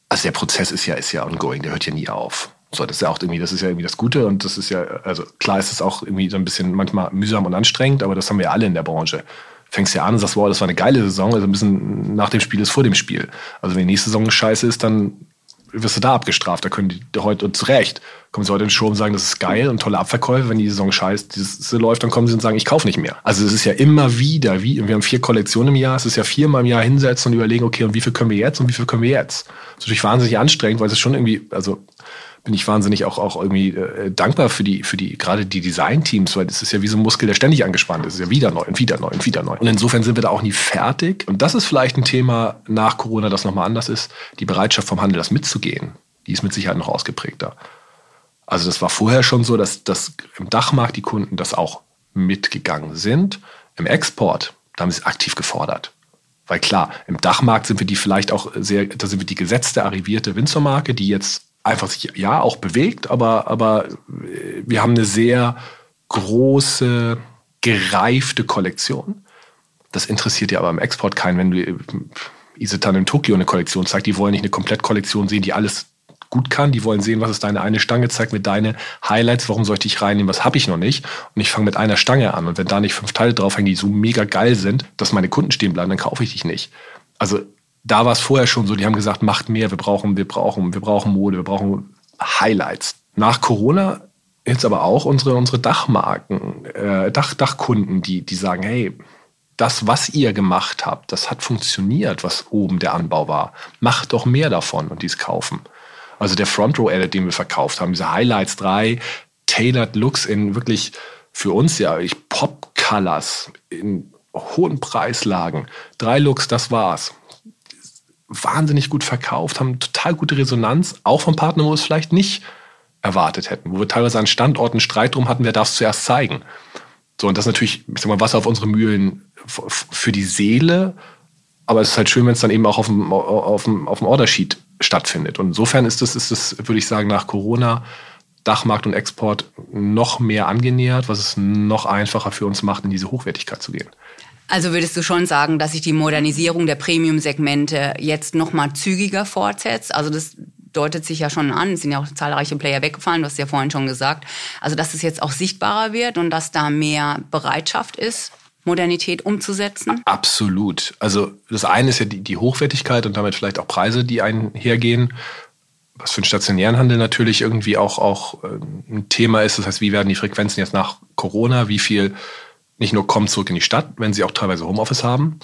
Also der Prozess ist ja, ist ja ongoing, der hört ja nie auf. So, das ist ja auch irgendwie, das ist ja irgendwie das Gute und das ist ja, also klar ist es auch irgendwie so ein bisschen manchmal mühsam und anstrengend, aber das haben wir ja alle in der Branche. Fängst ja an und sagst, wow, das war eine geile Saison, also ein bisschen nach dem Spiel ist vor dem Spiel. Also wenn die nächste Saison scheiße ist, dann wirst du da abgestraft. Da können die heute und zu Recht kommen sie heute in den Show und sagen, das ist geil und tolle Abverkäufe. Wenn die Saison scheiße läuft, dann kommen sie und sagen, ich kaufe nicht mehr. Also es ist ja immer wieder, wie, wir haben vier Kollektionen im Jahr, es ist ja viermal im Jahr hinsetzen und überlegen, okay, und wie viel können wir jetzt und wie viel können wir jetzt? Das ist natürlich wahnsinnig anstrengend, weil es ist schon irgendwie, also bin ich wahnsinnig auch, auch irgendwie äh, dankbar für die, für die, gerade die Design-Teams, weil das ist ja wie so ein Muskel, der ständig angespannt ist. Es ist ja wieder neu und wieder neu und wieder neu. Und insofern sind wir da auch nie fertig. Und das ist vielleicht ein Thema nach Corona, das nochmal anders ist. Die Bereitschaft vom Handel, das mitzugehen, die ist mit Sicherheit noch ausgeprägter. Also das war vorher schon so, dass, dass im Dachmarkt die Kunden das auch mitgegangen sind. Im Export, da haben sie es aktiv gefordert. Weil klar, im Dachmarkt sind wir die vielleicht auch sehr, da sind wir die gesetzte, arrivierte Winzermarke, die jetzt einfach sich ja auch bewegt, aber, aber wir haben eine sehr große, gereifte Kollektion. Das interessiert ja aber im Export keinen, wenn du Isetan in Tokio eine Kollektion zeigst. Die wollen nicht eine Komplettkollektion sehen, die alles gut kann. Die wollen sehen, was ist deine eine Stange, zeigt mir deine Highlights, warum soll ich dich reinnehmen, was habe ich noch nicht. Und ich fange mit einer Stange an. Und wenn da nicht fünf Teile draufhängen, die so mega geil sind, dass meine Kunden stehen bleiben, dann kaufe ich dich nicht. Also da war es vorher schon so, die haben gesagt, macht mehr, wir brauchen, wir brauchen, wir brauchen Mode, wir brauchen Highlights. Nach Corona jetzt aber auch unsere, unsere Dachmarken, äh, Dach, Dachkunden, die, die sagen, hey, das, was ihr gemacht habt, das hat funktioniert, was oben der Anbau war. Macht doch mehr davon und dies kaufen. Also der Front Row Edit, den wir verkauft haben, diese Highlights 3, Tailored Looks in wirklich für uns ja ich Pop Colors in hohen Preislagen. Drei Looks, das war's wahnsinnig gut verkauft, haben total gute Resonanz, auch vom Partner, wo wir es vielleicht nicht erwartet hätten, wo wir teilweise an Standorten Streit drum hatten, wer darf es zuerst zeigen. So, und das ist natürlich, ich sag mal, Wasser auf unsere Mühlen für die Seele, aber es ist halt schön, wenn es dann eben auch auf dem, auf dem, auf dem Ordersheet stattfindet. Und insofern ist das, ist das, würde ich sagen, nach Corona Dachmarkt und Export noch mehr angenähert, was es noch einfacher für uns macht, in diese Hochwertigkeit zu gehen. Also würdest du schon sagen, dass sich die Modernisierung der Premium-Segmente jetzt noch mal zügiger fortsetzt? Also das deutet sich ja schon an. Es sind ja auch zahlreiche Player weggefallen, du hast ja vorhin schon gesagt. Also, dass es jetzt auch sichtbarer wird und dass da mehr Bereitschaft ist, Modernität umzusetzen? Absolut. Also das eine ist ja die, die Hochwertigkeit und damit vielleicht auch Preise, die einhergehen. Was für den stationären Handel natürlich irgendwie auch, auch äh, ein Thema ist. Das heißt, wie werden die Frequenzen jetzt nach Corona? Wie viel nicht nur kommen zurück in die Stadt, wenn sie auch teilweise Homeoffice haben,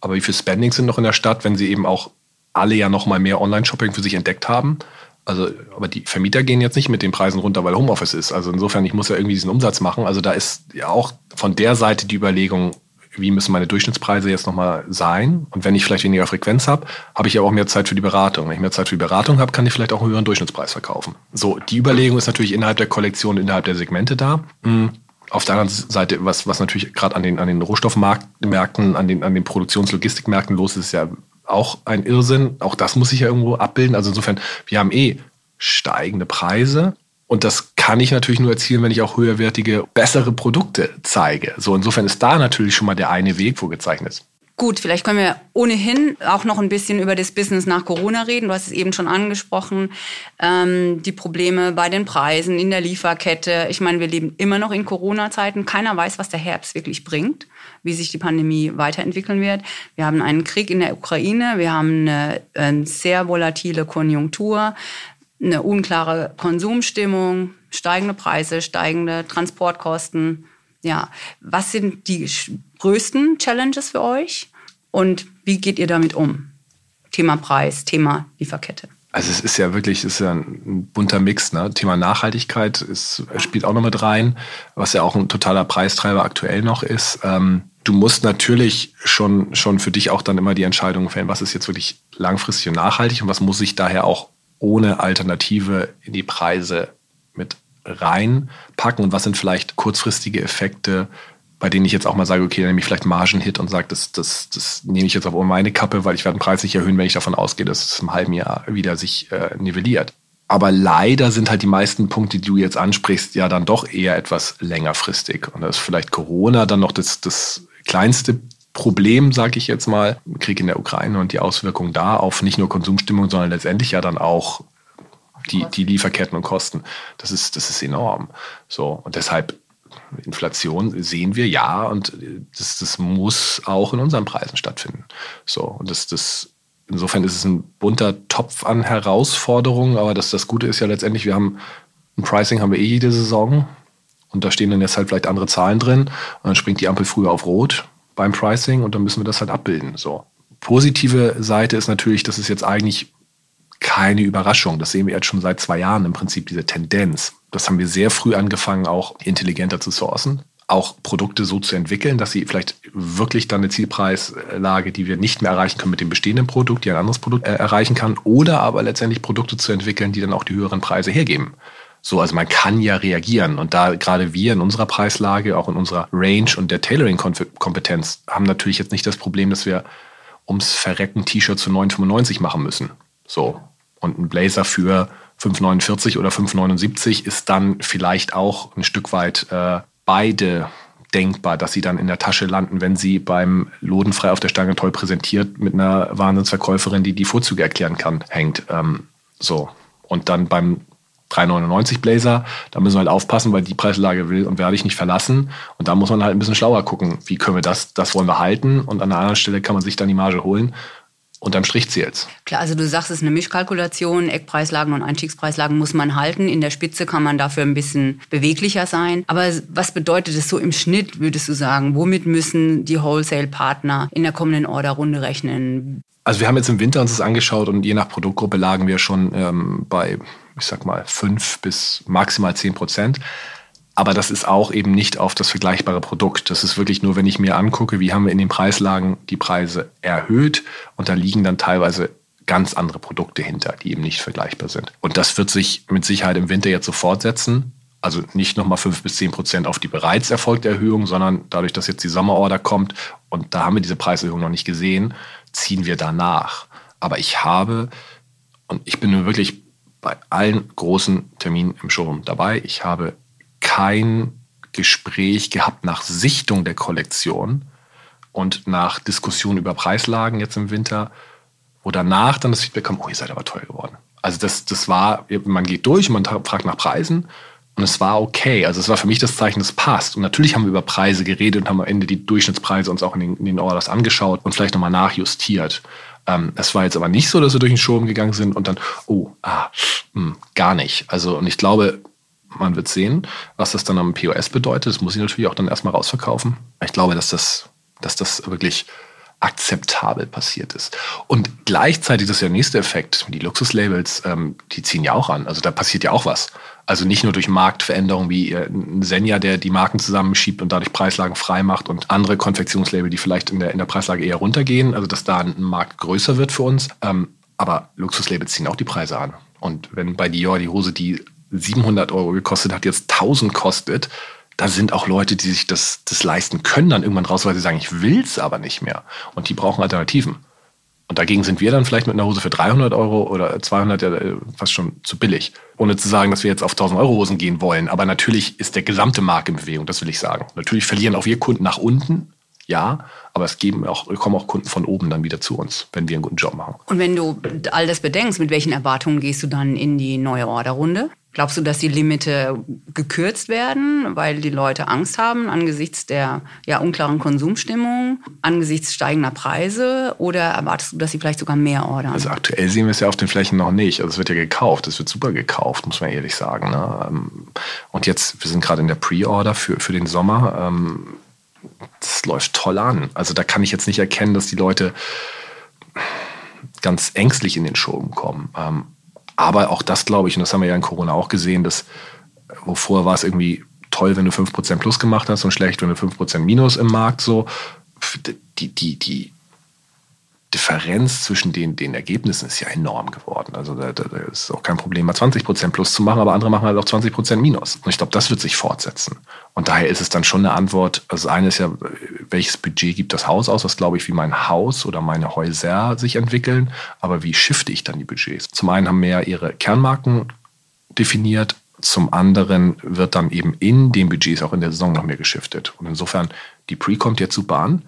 aber wie viel Spending sind noch in der Stadt, wenn sie eben auch alle ja noch mal mehr Online-Shopping für sich entdeckt haben? Also, aber die Vermieter gehen jetzt nicht mit den Preisen runter, weil Homeoffice ist. Also insofern, ich muss ja irgendwie diesen Umsatz machen. Also da ist ja auch von der Seite die Überlegung, wie müssen meine Durchschnittspreise jetzt nochmal sein? Und wenn ich vielleicht weniger Frequenz habe, habe ich ja auch mehr Zeit für die Beratung. Wenn ich mehr Zeit für die Beratung habe, kann ich vielleicht auch einen höheren Durchschnittspreis verkaufen. So, die Überlegung ist natürlich innerhalb der Kollektion, innerhalb der Segmente da. Auf der anderen Seite, was, was natürlich gerade an den, an den Rohstoffmärkten, an den, an den Produktionslogistikmärkten los ist, ist ja auch ein Irrsinn. Auch das muss ich ja irgendwo abbilden. Also insofern, wir haben eh steigende Preise. Und das kann ich natürlich nur erzielen, wenn ich auch höherwertige, bessere Produkte zeige. So, insofern ist da natürlich schon mal der eine Weg vorgezeichnet. Gut, vielleicht können wir ohnehin auch noch ein bisschen über das Business nach Corona reden. Du hast es eben schon angesprochen, ähm, die Probleme bei den Preisen in der Lieferkette. Ich meine, wir leben immer noch in Corona-Zeiten. Keiner weiß, was der Herbst wirklich bringt, wie sich die Pandemie weiterentwickeln wird. Wir haben einen Krieg in der Ukraine, wir haben eine, eine sehr volatile Konjunktur, eine unklare Konsumstimmung, steigende Preise, steigende Transportkosten. Ja, was sind die größten Challenges für euch und wie geht ihr damit um? Thema Preis, Thema Lieferkette. Also es ist ja wirklich, es ist ja ein bunter Mix. Ne? Thema Nachhaltigkeit ist, spielt auch noch mit rein, was ja auch ein totaler Preistreiber aktuell noch ist. Ähm, du musst natürlich schon, schon für dich auch dann immer die Entscheidung fällen, was ist jetzt wirklich langfristig und nachhaltig und was muss ich daher auch ohne Alternative in die Preise mit reinpacken und was sind vielleicht kurzfristige Effekte, bei denen ich jetzt auch mal sage, okay, dann nehme ich vielleicht Margenhit und sage, das, das, das nehme ich jetzt auf meine Kappe, weil ich werde den Preis nicht erhöhen, wenn ich davon ausgehe, dass es im halben Jahr wieder sich äh, nivelliert. Aber leider sind halt die meisten Punkte, die du jetzt ansprichst, ja dann doch eher etwas längerfristig. Und da ist vielleicht Corona dann noch das, das kleinste Problem, sage ich jetzt mal, Krieg in der Ukraine und die Auswirkungen da auf nicht nur Konsumstimmung, sondern letztendlich ja dann auch die, die Lieferketten und Kosten. Das ist, das ist enorm. So. Und deshalb Inflation sehen wir ja und das, das muss auch in unseren Preisen stattfinden. So, und das, das, insofern ist es ein bunter Topf an Herausforderungen, aber das, das Gute ist ja letztendlich, wir haben ein Pricing haben wir eh jede Saison und da stehen dann jetzt halt vielleicht andere Zahlen drin und dann springt die Ampel früher auf Rot beim Pricing und dann müssen wir das halt abbilden. So. Positive Seite ist natürlich, dass es jetzt eigentlich keine Überraschung. Das sehen wir jetzt schon seit zwei Jahren im Prinzip, diese Tendenz. Das haben wir sehr früh angefangen, auch intelligenter zu sourcen, auch Produkte so zu entwickeln, dass sie vielleicht wirklich dann eine Zielpreislage, die wir nicht mehr erreichen können mit dem bestehenden Produkt, die ein anderes Produkt äh, erreichen kann, oder aber letztendlich Produkte zu entwickeln, die dann auch die höheren Preise hergeben. So, also man kann ja reagieren. Und da gerade wir in unserer Preislage, auch in unserer Range und der Tailoring-Kompetenz haben natürlich jetzt nicht das Problem, dass wir ums Verrecken T-Shirt zu 9,95 machen müssen. So, und ein Blazer für 5,49 oder 5,79 ist dann vielleicht auch ein Stück weit äh, beide denkbar, dass sie dann in der Tasche landen, wenn sie beim Lodenfrei auf der Stange toll präsentiert mit einer Wahnsinnsverkäuferin, die die Vorzüge erklären kann, hängt. Ähm, so. Und dann beim 3,99 Blazer, da müssen wir halt aufpassen, weil die Preislage will und werde ich nicht verlassen. Und da muss man halt ein bisschen schlauer gucken, wie können wir das, das wollen wir halten. Und an einer anderen Stelle kann man sich dann die Marge holen unterm Strich zählt's. Klar, also du sagst, es ist eine Mischkalkulation. Eckpreislagen und Einstiegspreislagen muss man halten. In der Spitze kann man dafür ein bisschen beweglicher sein. Aber was bedeutet es so im Schnitt, würdest du sagen? Womit müssen die Wholesale-Partner in der kommenden Orderrunde rechnen? Also wir haben jetzt im Winter uns das angeschaut und je nach Produktgruppe lagen wir schon ähm, bei, ich sag mal, fünf bis maximal zehn Prozent. Aber das ist auch eben nicht auf das vergleichbare Produkt. Das ist wirklich nur, wenn ich mir angucke, wie haben wir in den Preislagen die Preise erhöht und da liegen dann teilweise ganz andere Produkte hinter, die eben nicht vergleichbar sind. Und das wird sich mit Sicherheit im Winter jetzt so fortsetzen. Also nicht nochmal fünf bis zehn Prozent auf die bereits erfolgte Erhöhung, sondern dadurch, dass jetzt die Sommerorder kommt und da haben wir diese Preiserhöhung noch nicht gesehen, ziehen wir danach. Aber ich habe, und ich bin nur wirklich bei allen großen Terminen im Showroom dabei, ich habe kein Gespräch gehabt nach Sichtung der Kollektion und nach Diskussion über Preislagen jetzt im Winter, wo danach dann das Feedback kam, oh, ihr seid aber teuer geworden. Also das, das war, man geht durch und man fragt nach Preisen und es war okay. Also es war für mich das Zeichen, das passt. Und natürlich haben wir über Preise geredet und haben am Ende die Durchschnittspreise uns auch in den, in den Orders angeschaut und vielleicht nochmal nachjustiert. Ähm, es war jetzt aber nicht so, dass wir durch den Showroom gegangen sind und dann, oh, ah, mh, hm, gar nicht. Also und ich glaube, man wird sehen, was das dann am POS bedeutet. Das muss ich natürlich auch dann erstmal rausverkaufen. Ich glaube, dass das, dass das wirklich akzeptabel passiert ist. Und gleichzeitig das ist ja der nächste Effekt. Die Luxuslabels, ähm, die ziehen ja auch an. Also da passiert ja auch was. Also nicht nur durch Marktveränderungen wie ein Senja, der die Marken zusammenschiebt und dadurch Preislagen frei macht und andere Konfektionslabel, die vielleicht in der, in der Preislage eher runtergehen. Also dass da ein Markt größer wird für uns. Ähm, aber Luxuslabels ziehen auch die Preise an. Und wenn bei Dior die Hose, die 700 Euro gekostet hat, jetzt 1000 kostet, da sind auch Leute, die sich das, das leisten können, dann irgendwann raus, weil sie sagen, ich will es aber nicht mehr. Und die brauchen Alternativen. Und dagegen sind wir dann vielleicht mit einer Hose für 300 Euro oder 200 ja äh, fast schon zu billig. Ohne zu sagen, dass wir jetzt auf 1000 Euro Hosen gehen wollen. Aber natürlich ist der gesamte Markt in Bewegung, das will ich sagen. Natürlich verlieren auch wir Kunden nach unten, ja, aber es geben auch, kommen auch Kunden von oben dann wieder zu uns, wenn wir einen guten Job machen. Und wenn du all das bedenkst, mit welchen Erwartungen gehst du dann in die neue Orderrunde? Glaubst du, dass die Limite gekürzt werden, weil die Leute Angst haben angesichts der ja, unklaren Konsumstimmung, angesichts steigender Preise? Oder erwartest du, dass sie vielleicht sogar mehr ordern? Also aktuell sehen wir es ja auf den Flächen noch nicht. Also es wird ja gekauft, es wird super gekauft, muss man ehrlich sagen. Ne? Ähm, und jetzt, wir sind gerade in der Pre-Order für, für den Sommer. Ähm, das läuft toll an. Also da kann ich jetzt nicht erkennen, dass die Leute ganz ängstlich in den Showroom kommen. Aber auch das glaube ich, und das haben wir ja in Corona auch gesehen, dass wo vorher war es irgendwie toll, wenn du 5% plus gemacht hast und schlecht, wenn du 5% minus im Markt so. Die, die, die, Differenz zwischen den, den Ergebnissen ist ja enorm geworden. Also da, da ist auch kein Problem, mal 20% plus zu machen, aber andere machen halt auch 20% minus. Und ich glaube, das wird sich fortsetzen. Und daher ist es dann schon eine Antwort. Also eine ist ja, welches Budget gibt das Haus aus? Was glaube ich, wie mein Haus oder meine Häuser sich entwickeln. Aber wie shifte ich dann die Budgets? Zum einen haben ja ihre Kernmarken definiert. Zum anderen wird dann eben in den Budgets auch in der Saison noch mehr geschiftet. Und insofern, die Pre kommt jetzt super an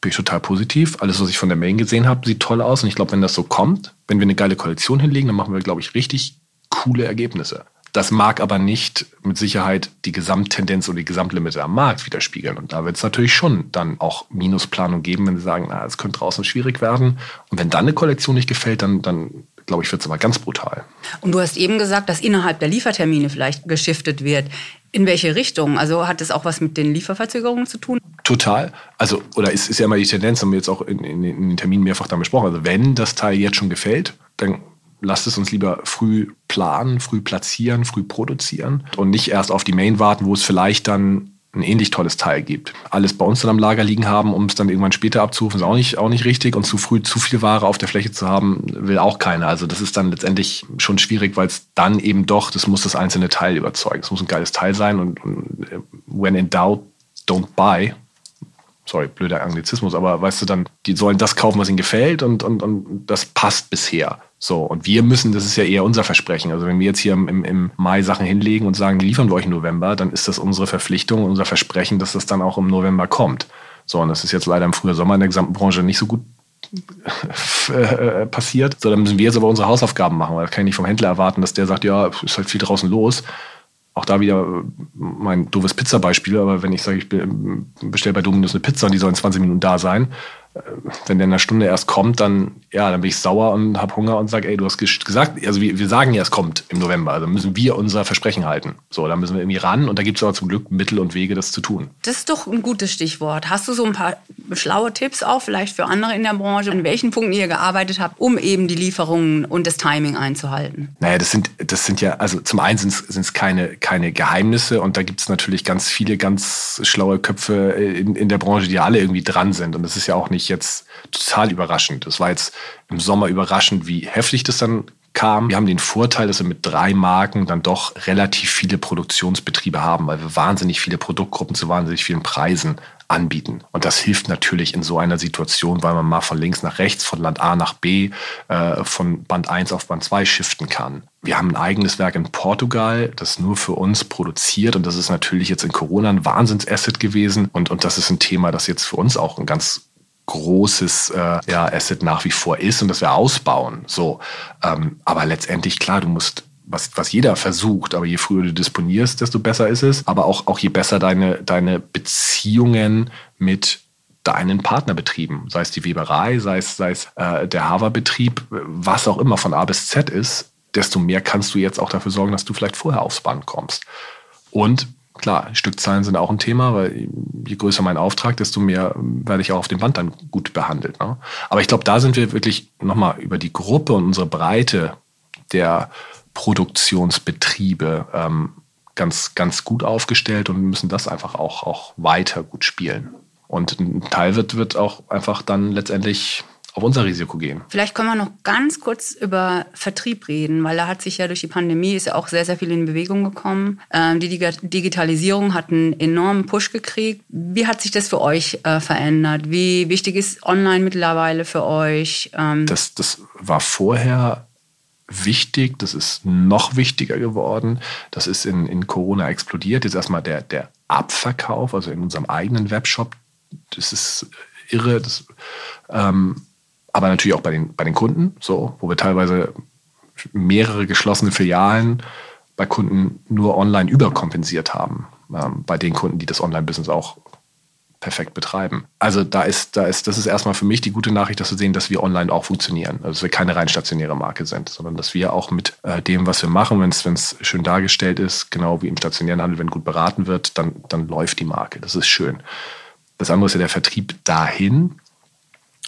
bin ich total positiv. Alles, was ich von der Main gesehen habe, sieht toll aus. Und ich glaube, wenn das so kommt, wenn wir eine geile Kollektion hinlegen, dann machen wir, glaube ich, richtig coole Ergebnisse. Das mag aber nicht mit Sicherheit die Gesamttendenz oder die Gesamtlimite am Markt widerspiegeln. Und da wird es natürlich schon dann auch Minusplanung geben, wenn sie sagen, es könnte draußen schwierig werden. Und wenn dann eine Kollektion nicht gefällt, dann, dann glaube ich, wird es aber ganz brutal. Und du hast eben gesagt, dass innerhalb der Liefertermine vielleicht geschiftet wird. In welche Richtung? Also hat das auch was mit den Lieferverzögerungen zu tun? Total. Also, oder ist, ist ja immer die Tendenz, haben wir jetzt auch in, in, in den Terminen mehrfach dann besprochen. Also, wenn das Teil jetzt schon gefällt, dann lasst es uns lieber früh planen, früh platzieren, früh produzieren und nicht erst auf die Main warten, wo es vielleicht dann ein ähnlich tolles Teil gibt. Alles bei uns dann am Lager liegen haben, um es dann irgendwann später abzurufen, ist auch nicht, auch nicht richtig. Und zu früh zu viel Ware auf der Fläche zu haben, will auch keiner. Also das ist dann letztendlich schon schwierig, weil es dann eben doch, das muss das einzelne Teil überzeugen. Es muss ein geiles Teil sein und, und äh, when in doubt, don't buy sorry, blöder Anglizismus, aber weißt du dann, die sollen das kaufen, was ihnen gefällt und, und, und das passt bisher. So, und wir müssen, das ist ja eher unser Versprechen. Also wenn wir jetzt hier im, im Mai Sachen hinlegen und sagen, liefern wir euch im November, dann ist das unsere Verpflichtung, unser Versprechen, dass das dann auch im November kommt. So, und das ist jetzt leider im Frühjahr Sommer in der gesamten Branche nicht so gut äh, passiert. So, dann müssen wir jetzt aber unsere Hausaufgaben machen, weil da kann ich nicht vom Händler erwarten, dass der sagt, ja, ist halt viel draußen los. Auch da wieder mein doofes Pizza-Beispiel, aber wenn ich sage, ich bestelle bei Dominus eine Pizza und die soll in 20 Minuten da sein, wenn der in einer Stunde erst kommt, dann, ja, dann bin ich sauer und habe Hunger und sage, ey, du hast gesagt, also wir, wir sagen ja, es kommt im November, also müssen wir unser Versprechen halten. So, da müssen wir irgendwie ran und da gibt es aber zum Glück Mittel und Wege, das zu tun. Das ist doch ein gutes Stichwort. Hast du so ein paar schlaue Tipps auch vielleicht für andere in der Branche, in welchen Punkten ihr gearbeitet habt, um eben die Lieferungen und das Timing einzuhalten? Naja, das sind, das sind ja, also zum einen sind es keine, keine Geheimnisse und da gibt es natürlich ganz viele ganz schlaue Köpfe in, in der Branche, die alle irgendwie dran sind und das ist ja auch nicht jetzt total überraschend. Es war jetzt im Sommer überraschend, wie heftig das dann kam. Wir haben den Vorteil, dass wir mit drei Marken dann doch relativ viele Produktionsbetriebe haben, weil wir wahnsinnig viele Produktgruppen zu wahnsinnig vielen Preisen anbieten. Und das hilft natürlich in so einer Situation, weil man mal von links nach rechts, von Land A nach B, äh, von Band 1 auf Band 2 shiften kann. Wir haben ein eigenes Werk in Portugal, das nur für uns produziert. Und das ist natürlich jetzt in Corona ein Wahnsinnsasset gewesen. Und, und das ist ein Thema, das jetzt für uns auch ein ganz großes äh, ja, Asset nach wie vor ist und das wir ausbauen. So, ähm, aber letztendlich klar, du musst was, was jeder versucht, aber je früher du disponierst, desto besser ist es. Aber auch, auch je besser deine, deine Beziehungen mit deinen Partnerbetrieben, sei es die Weberei, sei es, sei es äh, der Haverbetrieb, was auch immer von A bis Z ist, desto mehr kannst du jetzt auch dafür sorgen, dass du vielleicht vorher aufs Band kommst. Und klar, Stückzahlen sind auch ein Thema, weil je größer mein Auftrag, desto mehr werde ich auch auf dem Band dann gut behandelt. Ne? Aber ich glaube, da sind wir wirklich nochmal über die Gruppe und unsere Breite der Produktionsbetriebe ähm, ganz, ganz gut aufgestellt und müssen das einfach auch, auch weiter gut spielen. Und ein Teil wird, wird auch einfach dann letztendlich auf unser Risiko gehen. Vielleicht können wir noch ganz kurz über Vertrieb reden, weil da hat sich ja durch die Pandemie ist ja auch sehr, sehr viel in Bewegung gekommen. Ähm, die Digitalisierung hat einen enormen Push gekriegt. Wie hat sich das für euch äh, verändert? Wie wichtig ist Online mittlerweile für euch? Ähm das, das war vorher wichtig, das ist noch wichtiger geworden. Das ist in, in Corona explodiert. Jetzt erstmal der, der Abverkauf, also in unserem eigenen Webshop. Das ist irre. Das, ähm, aber natürlich auch bei den, bei den Kunden, so, wo wir teilweise mehrere geschlossene Filialen bei Kunden nur online überkompensiert haben. Ähm, bei den Kunden, die das Online-Business auch perfekt betreiben. Also da ist, da ist, das ist erstmal für mich die gute Nachricht, dass wir sehen, dass wir online auch funktionieren. Also dass wir keine rein stationäre Marke sind, sondern dass wir auch mit äh, dem, was wir machen, wenn es schön dargestellt ist, genau wie im stationären Handel, wenn gut beraten wird, dann, dann läuft die Marke. Das ist schön. Das andere ist ja der Vertrieb dahin.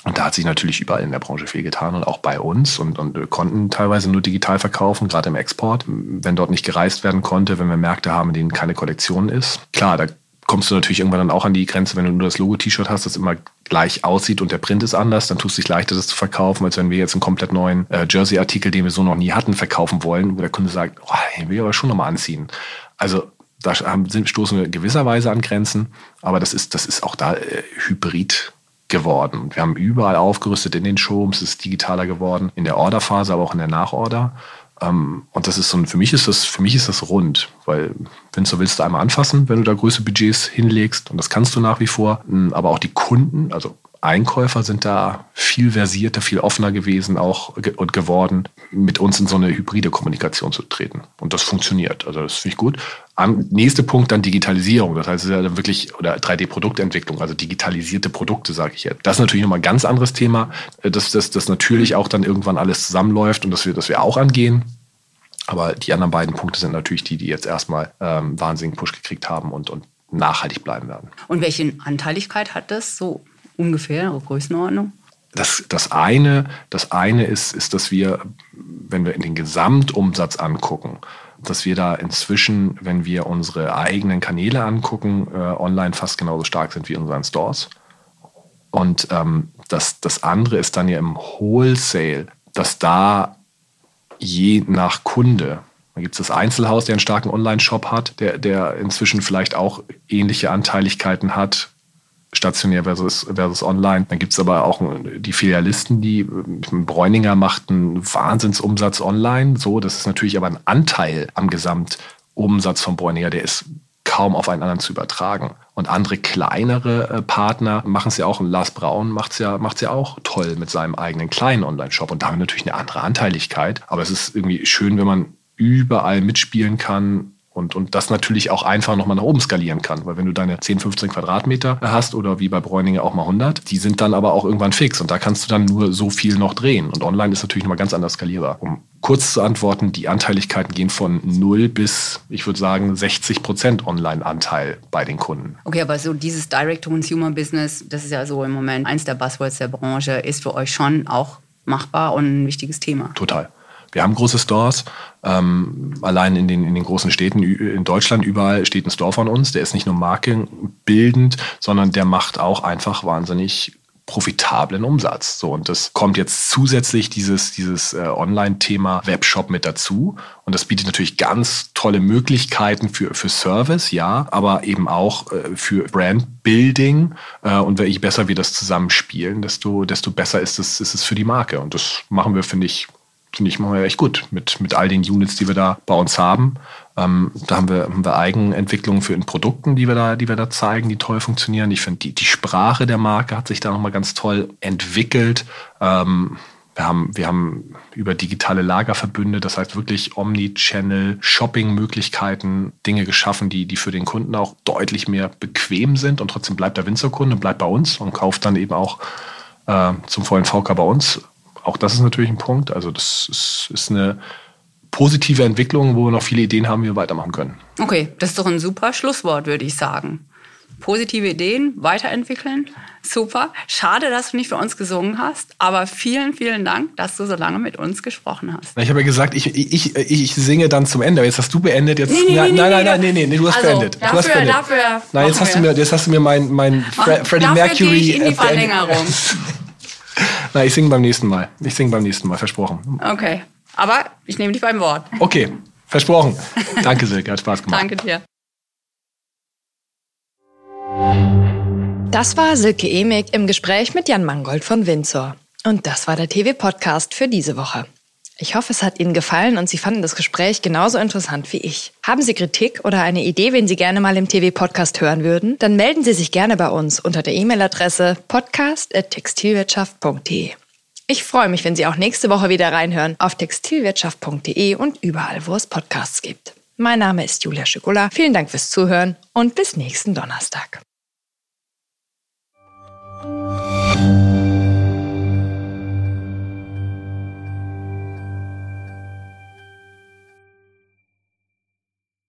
Und da hat sich natürlich überall in der Branche viel getan und auch bei uns. Und, und wir konnten teilweise nur digital verkaufen, gerade im Export. Wenn dort nicht gereist werden konnte, wenn wir Märkte haben, in denen keine Kollektion ist. Klar, da kommst du natürlich irgendwann dann auch an die Grenze, wenn du nur das Logo-T-Shirt hast, das immer gleich aussieht und der Print ist anders, dann tust du dich leichter, das zu verkaufen, als wenn wir jetzt einen komplett neuen äh, Jersey-Artikel, den wir so noch nie hatten, verkaufen wollen, wo der Kunde sagt, oh, den will ich aber schon nochmal anziehen. Also da sind, stoßen wir gewisserweise an Grenzen, aber das ist, das ist auch da äh, hybrid geworden. Wir haben überall aufgerüstet in den Showrooms, es ist digitaler geworden, in der Orderphase, aber auch in der Nachorder. Ähm, und das ist so ein, für mich ist das, für mich ist das rund, weil wenn du willst, du einmal anfassen, wenn du da größere Budgets hinlegst und das kannst du nach wie vor. Ähm, aber auch die Kunden, also Einkäufer sind da viel versierter, viel offener gewesen auch und geworden, mit uns in so eine hybride Kommunikation zu treten. Und das funktioniert. Also das finde ich gut. Nächste Punkt dann Digitalisierung. Das heißt, es ist ja dann wirklich, oder 3D-Produktentwicklung, also digitalisierte Produkte, sage ich jetzt. Das ist natürlich nochmal ein ganz anderes Thema, dass das dass natürlich auch dann irgendwann alles zusammenläuft und dass wir, dass wir auch angehen. Aber die anderen beiden Punkte sind natürlich die, die jetzt erstmal ähm, wahnsinnigen Push gekriegt haben und, und nachhaltig bleiben werden. Und welche Anteiligkeit hat das so ungefähr, Größenordnung? Das, das, eine, das eine ist, ist, dass wir, wenn wir in den Gesamtumsatz angucken, dass wir da inzwischen, wenn wir unsere eigenen Kanäle angucken, äh, online fast genauso stark sind wie in unseren Stores. Und ähm, das, das andere ist dann ja im Wholesale, dass da je nach Kunde, da gibt es das Einzelhaus, der einen starken Online-Shop hat, der, der inzwischen vielleicht auch ähnliche Anteiligkeiten hat stationär versus, versus online. Dann gibt es aber auch die Filialisten, die Bräuninger macht einen Wahnsinnsumsatz online. So, das ist natürlich aber ein Anteil am Gesamtumsatz von Bräuninger, der ist kaum auf einen anderen zu übertragen. Und andere kleinere äh, Partner machen es ja auch. Und Lars Braun macht es ja, macht's ja auch toll mit seinem eigenen kleinen Online-Shop. Und da haben wir natürlich eine andere Anteiligkeit. Aber es ist irgendwie schön, wenn man überall mitspielen kann und, und das natürlich auch einfach nochmal nach oben skalieren kann. Weil wenn du deine 10, 15 Quadratmeter hast oder wie bei Bräuninger auch mal 100, die sind dann aber auch irgendwann fix und da kannst du dann nur so viel noch drehen. Und online ist natürlich nochmal ganz anders skalierbar. Um kurz zu antworten, die Anteiligkeiten gehen von 0 bis, ich würde sagen, 60 Prozent Online-Anteil bei den Kunden. Okay, aber so dieses Direct-to-Consumer-Business, das ist ja so im Moment eins der Buzzwords der Branche, ist für euch schon auch machbar und ein wichtiges Thema. Total. Wir haben große Stores. Ähm, allein in den, in den großen Städten in Deutschland überall steht ein Store von uns. Der ist nicht nur markenbildend, sondern der macht auch einfach wahnsinnig profitablen Umsatz. So, und das kommt jetzt zusätzlich dieses, dieses äh, Online-Thema Webshop mit dazu. Und das bietet natürlich ganz tolle Möglichkeiten für, für Service, ja, aber eben auch äh, für Brand-Building. Äh, und je besser wir das zusammenspielen, desto, desto besser ist es, ist es für die Marke. Und das machen wir, finde ich, finde ich, machen wir echt gut mit, mit all den Units, die wir da bei uns haben. Ähm, da haben wir, haben wir Eigenentwicklungen für in Produkten, die wir da, die wir da zeigen, die toll funktionieren. Ich finde, die, die Sprache der Marke hat sich da nochmal ganz toll entwickelt. Ähm, wir haben, wir haben über digitale Lagerverbünde, das heißt wirklich Omni-Channel, Shopping-Möglichkeiten, Dinge geschaffen, die, die für den Kunden auch deutlich mehr bequem sind und trotzdem bleibt der Winzerkunde, bleibt bei uns und kauft dann eben auch äh, zum vollen VK bei uns. Auch das ist natürlich ein Punkt. Also das ist, ist eine positive Entwicklung, wo wir noch viele Ideen haben, wie wir weitermachen können. Okay, das ist doch ein super Schlusswort, würde ich sagen positive Ideen weiterentwickeln. Super. Schade, dass du nicht für uns gesungen hast, aber vielen, vielen Dank, dass du so lange mit uns gesprochen hast. Ich habe ja gesagt, ich, ich, ich, singe dann zum Ende. Jetzt hast du beendet. Jetzt, nee, nee, nein, nee, nein, nein, nein, nee, nee, du hast also, beendet. Dafür, du hast beendet. dafür. Nein, jetzt hast, du mir, jetzt hast du mir mein, mein Fre Freddie Mercury. Ich in die Verlängerung. Nein, ich singe beim nächsten Mal. Ich singe beim nächsten Mal, versprochen. Okay. Aber ich nehme dich beim Wort. Okay, versprochen. Danke, Silke, hat Spaß gemacht. Danke dir. Das war Silke Emig im Gespräch mit Jan Mangold von Windsor. Und das war der TV-Podcast für diese Woche. Ich hoffe, es hat Ihnen gefallen und Sie fanden das Gespräch genauso interessant wie ich. Haben Sie Kritik oder eine Idee, wen Sie gerne mal im TV-Podcast hören würden? Dann melden Sie sich gerne bei uns unter der E-Mail-Adresse podcast.textilwirtschaft.de. Ich freue mich, wenn Sie auch nächste Woche wieder reinhören auf textilwirtschaft.de und überall, wo es Podcasts gibt. Mein Name ist Julia Schikola. Vielen Dank fürs Zuhören und bis nächsten Donnerstag.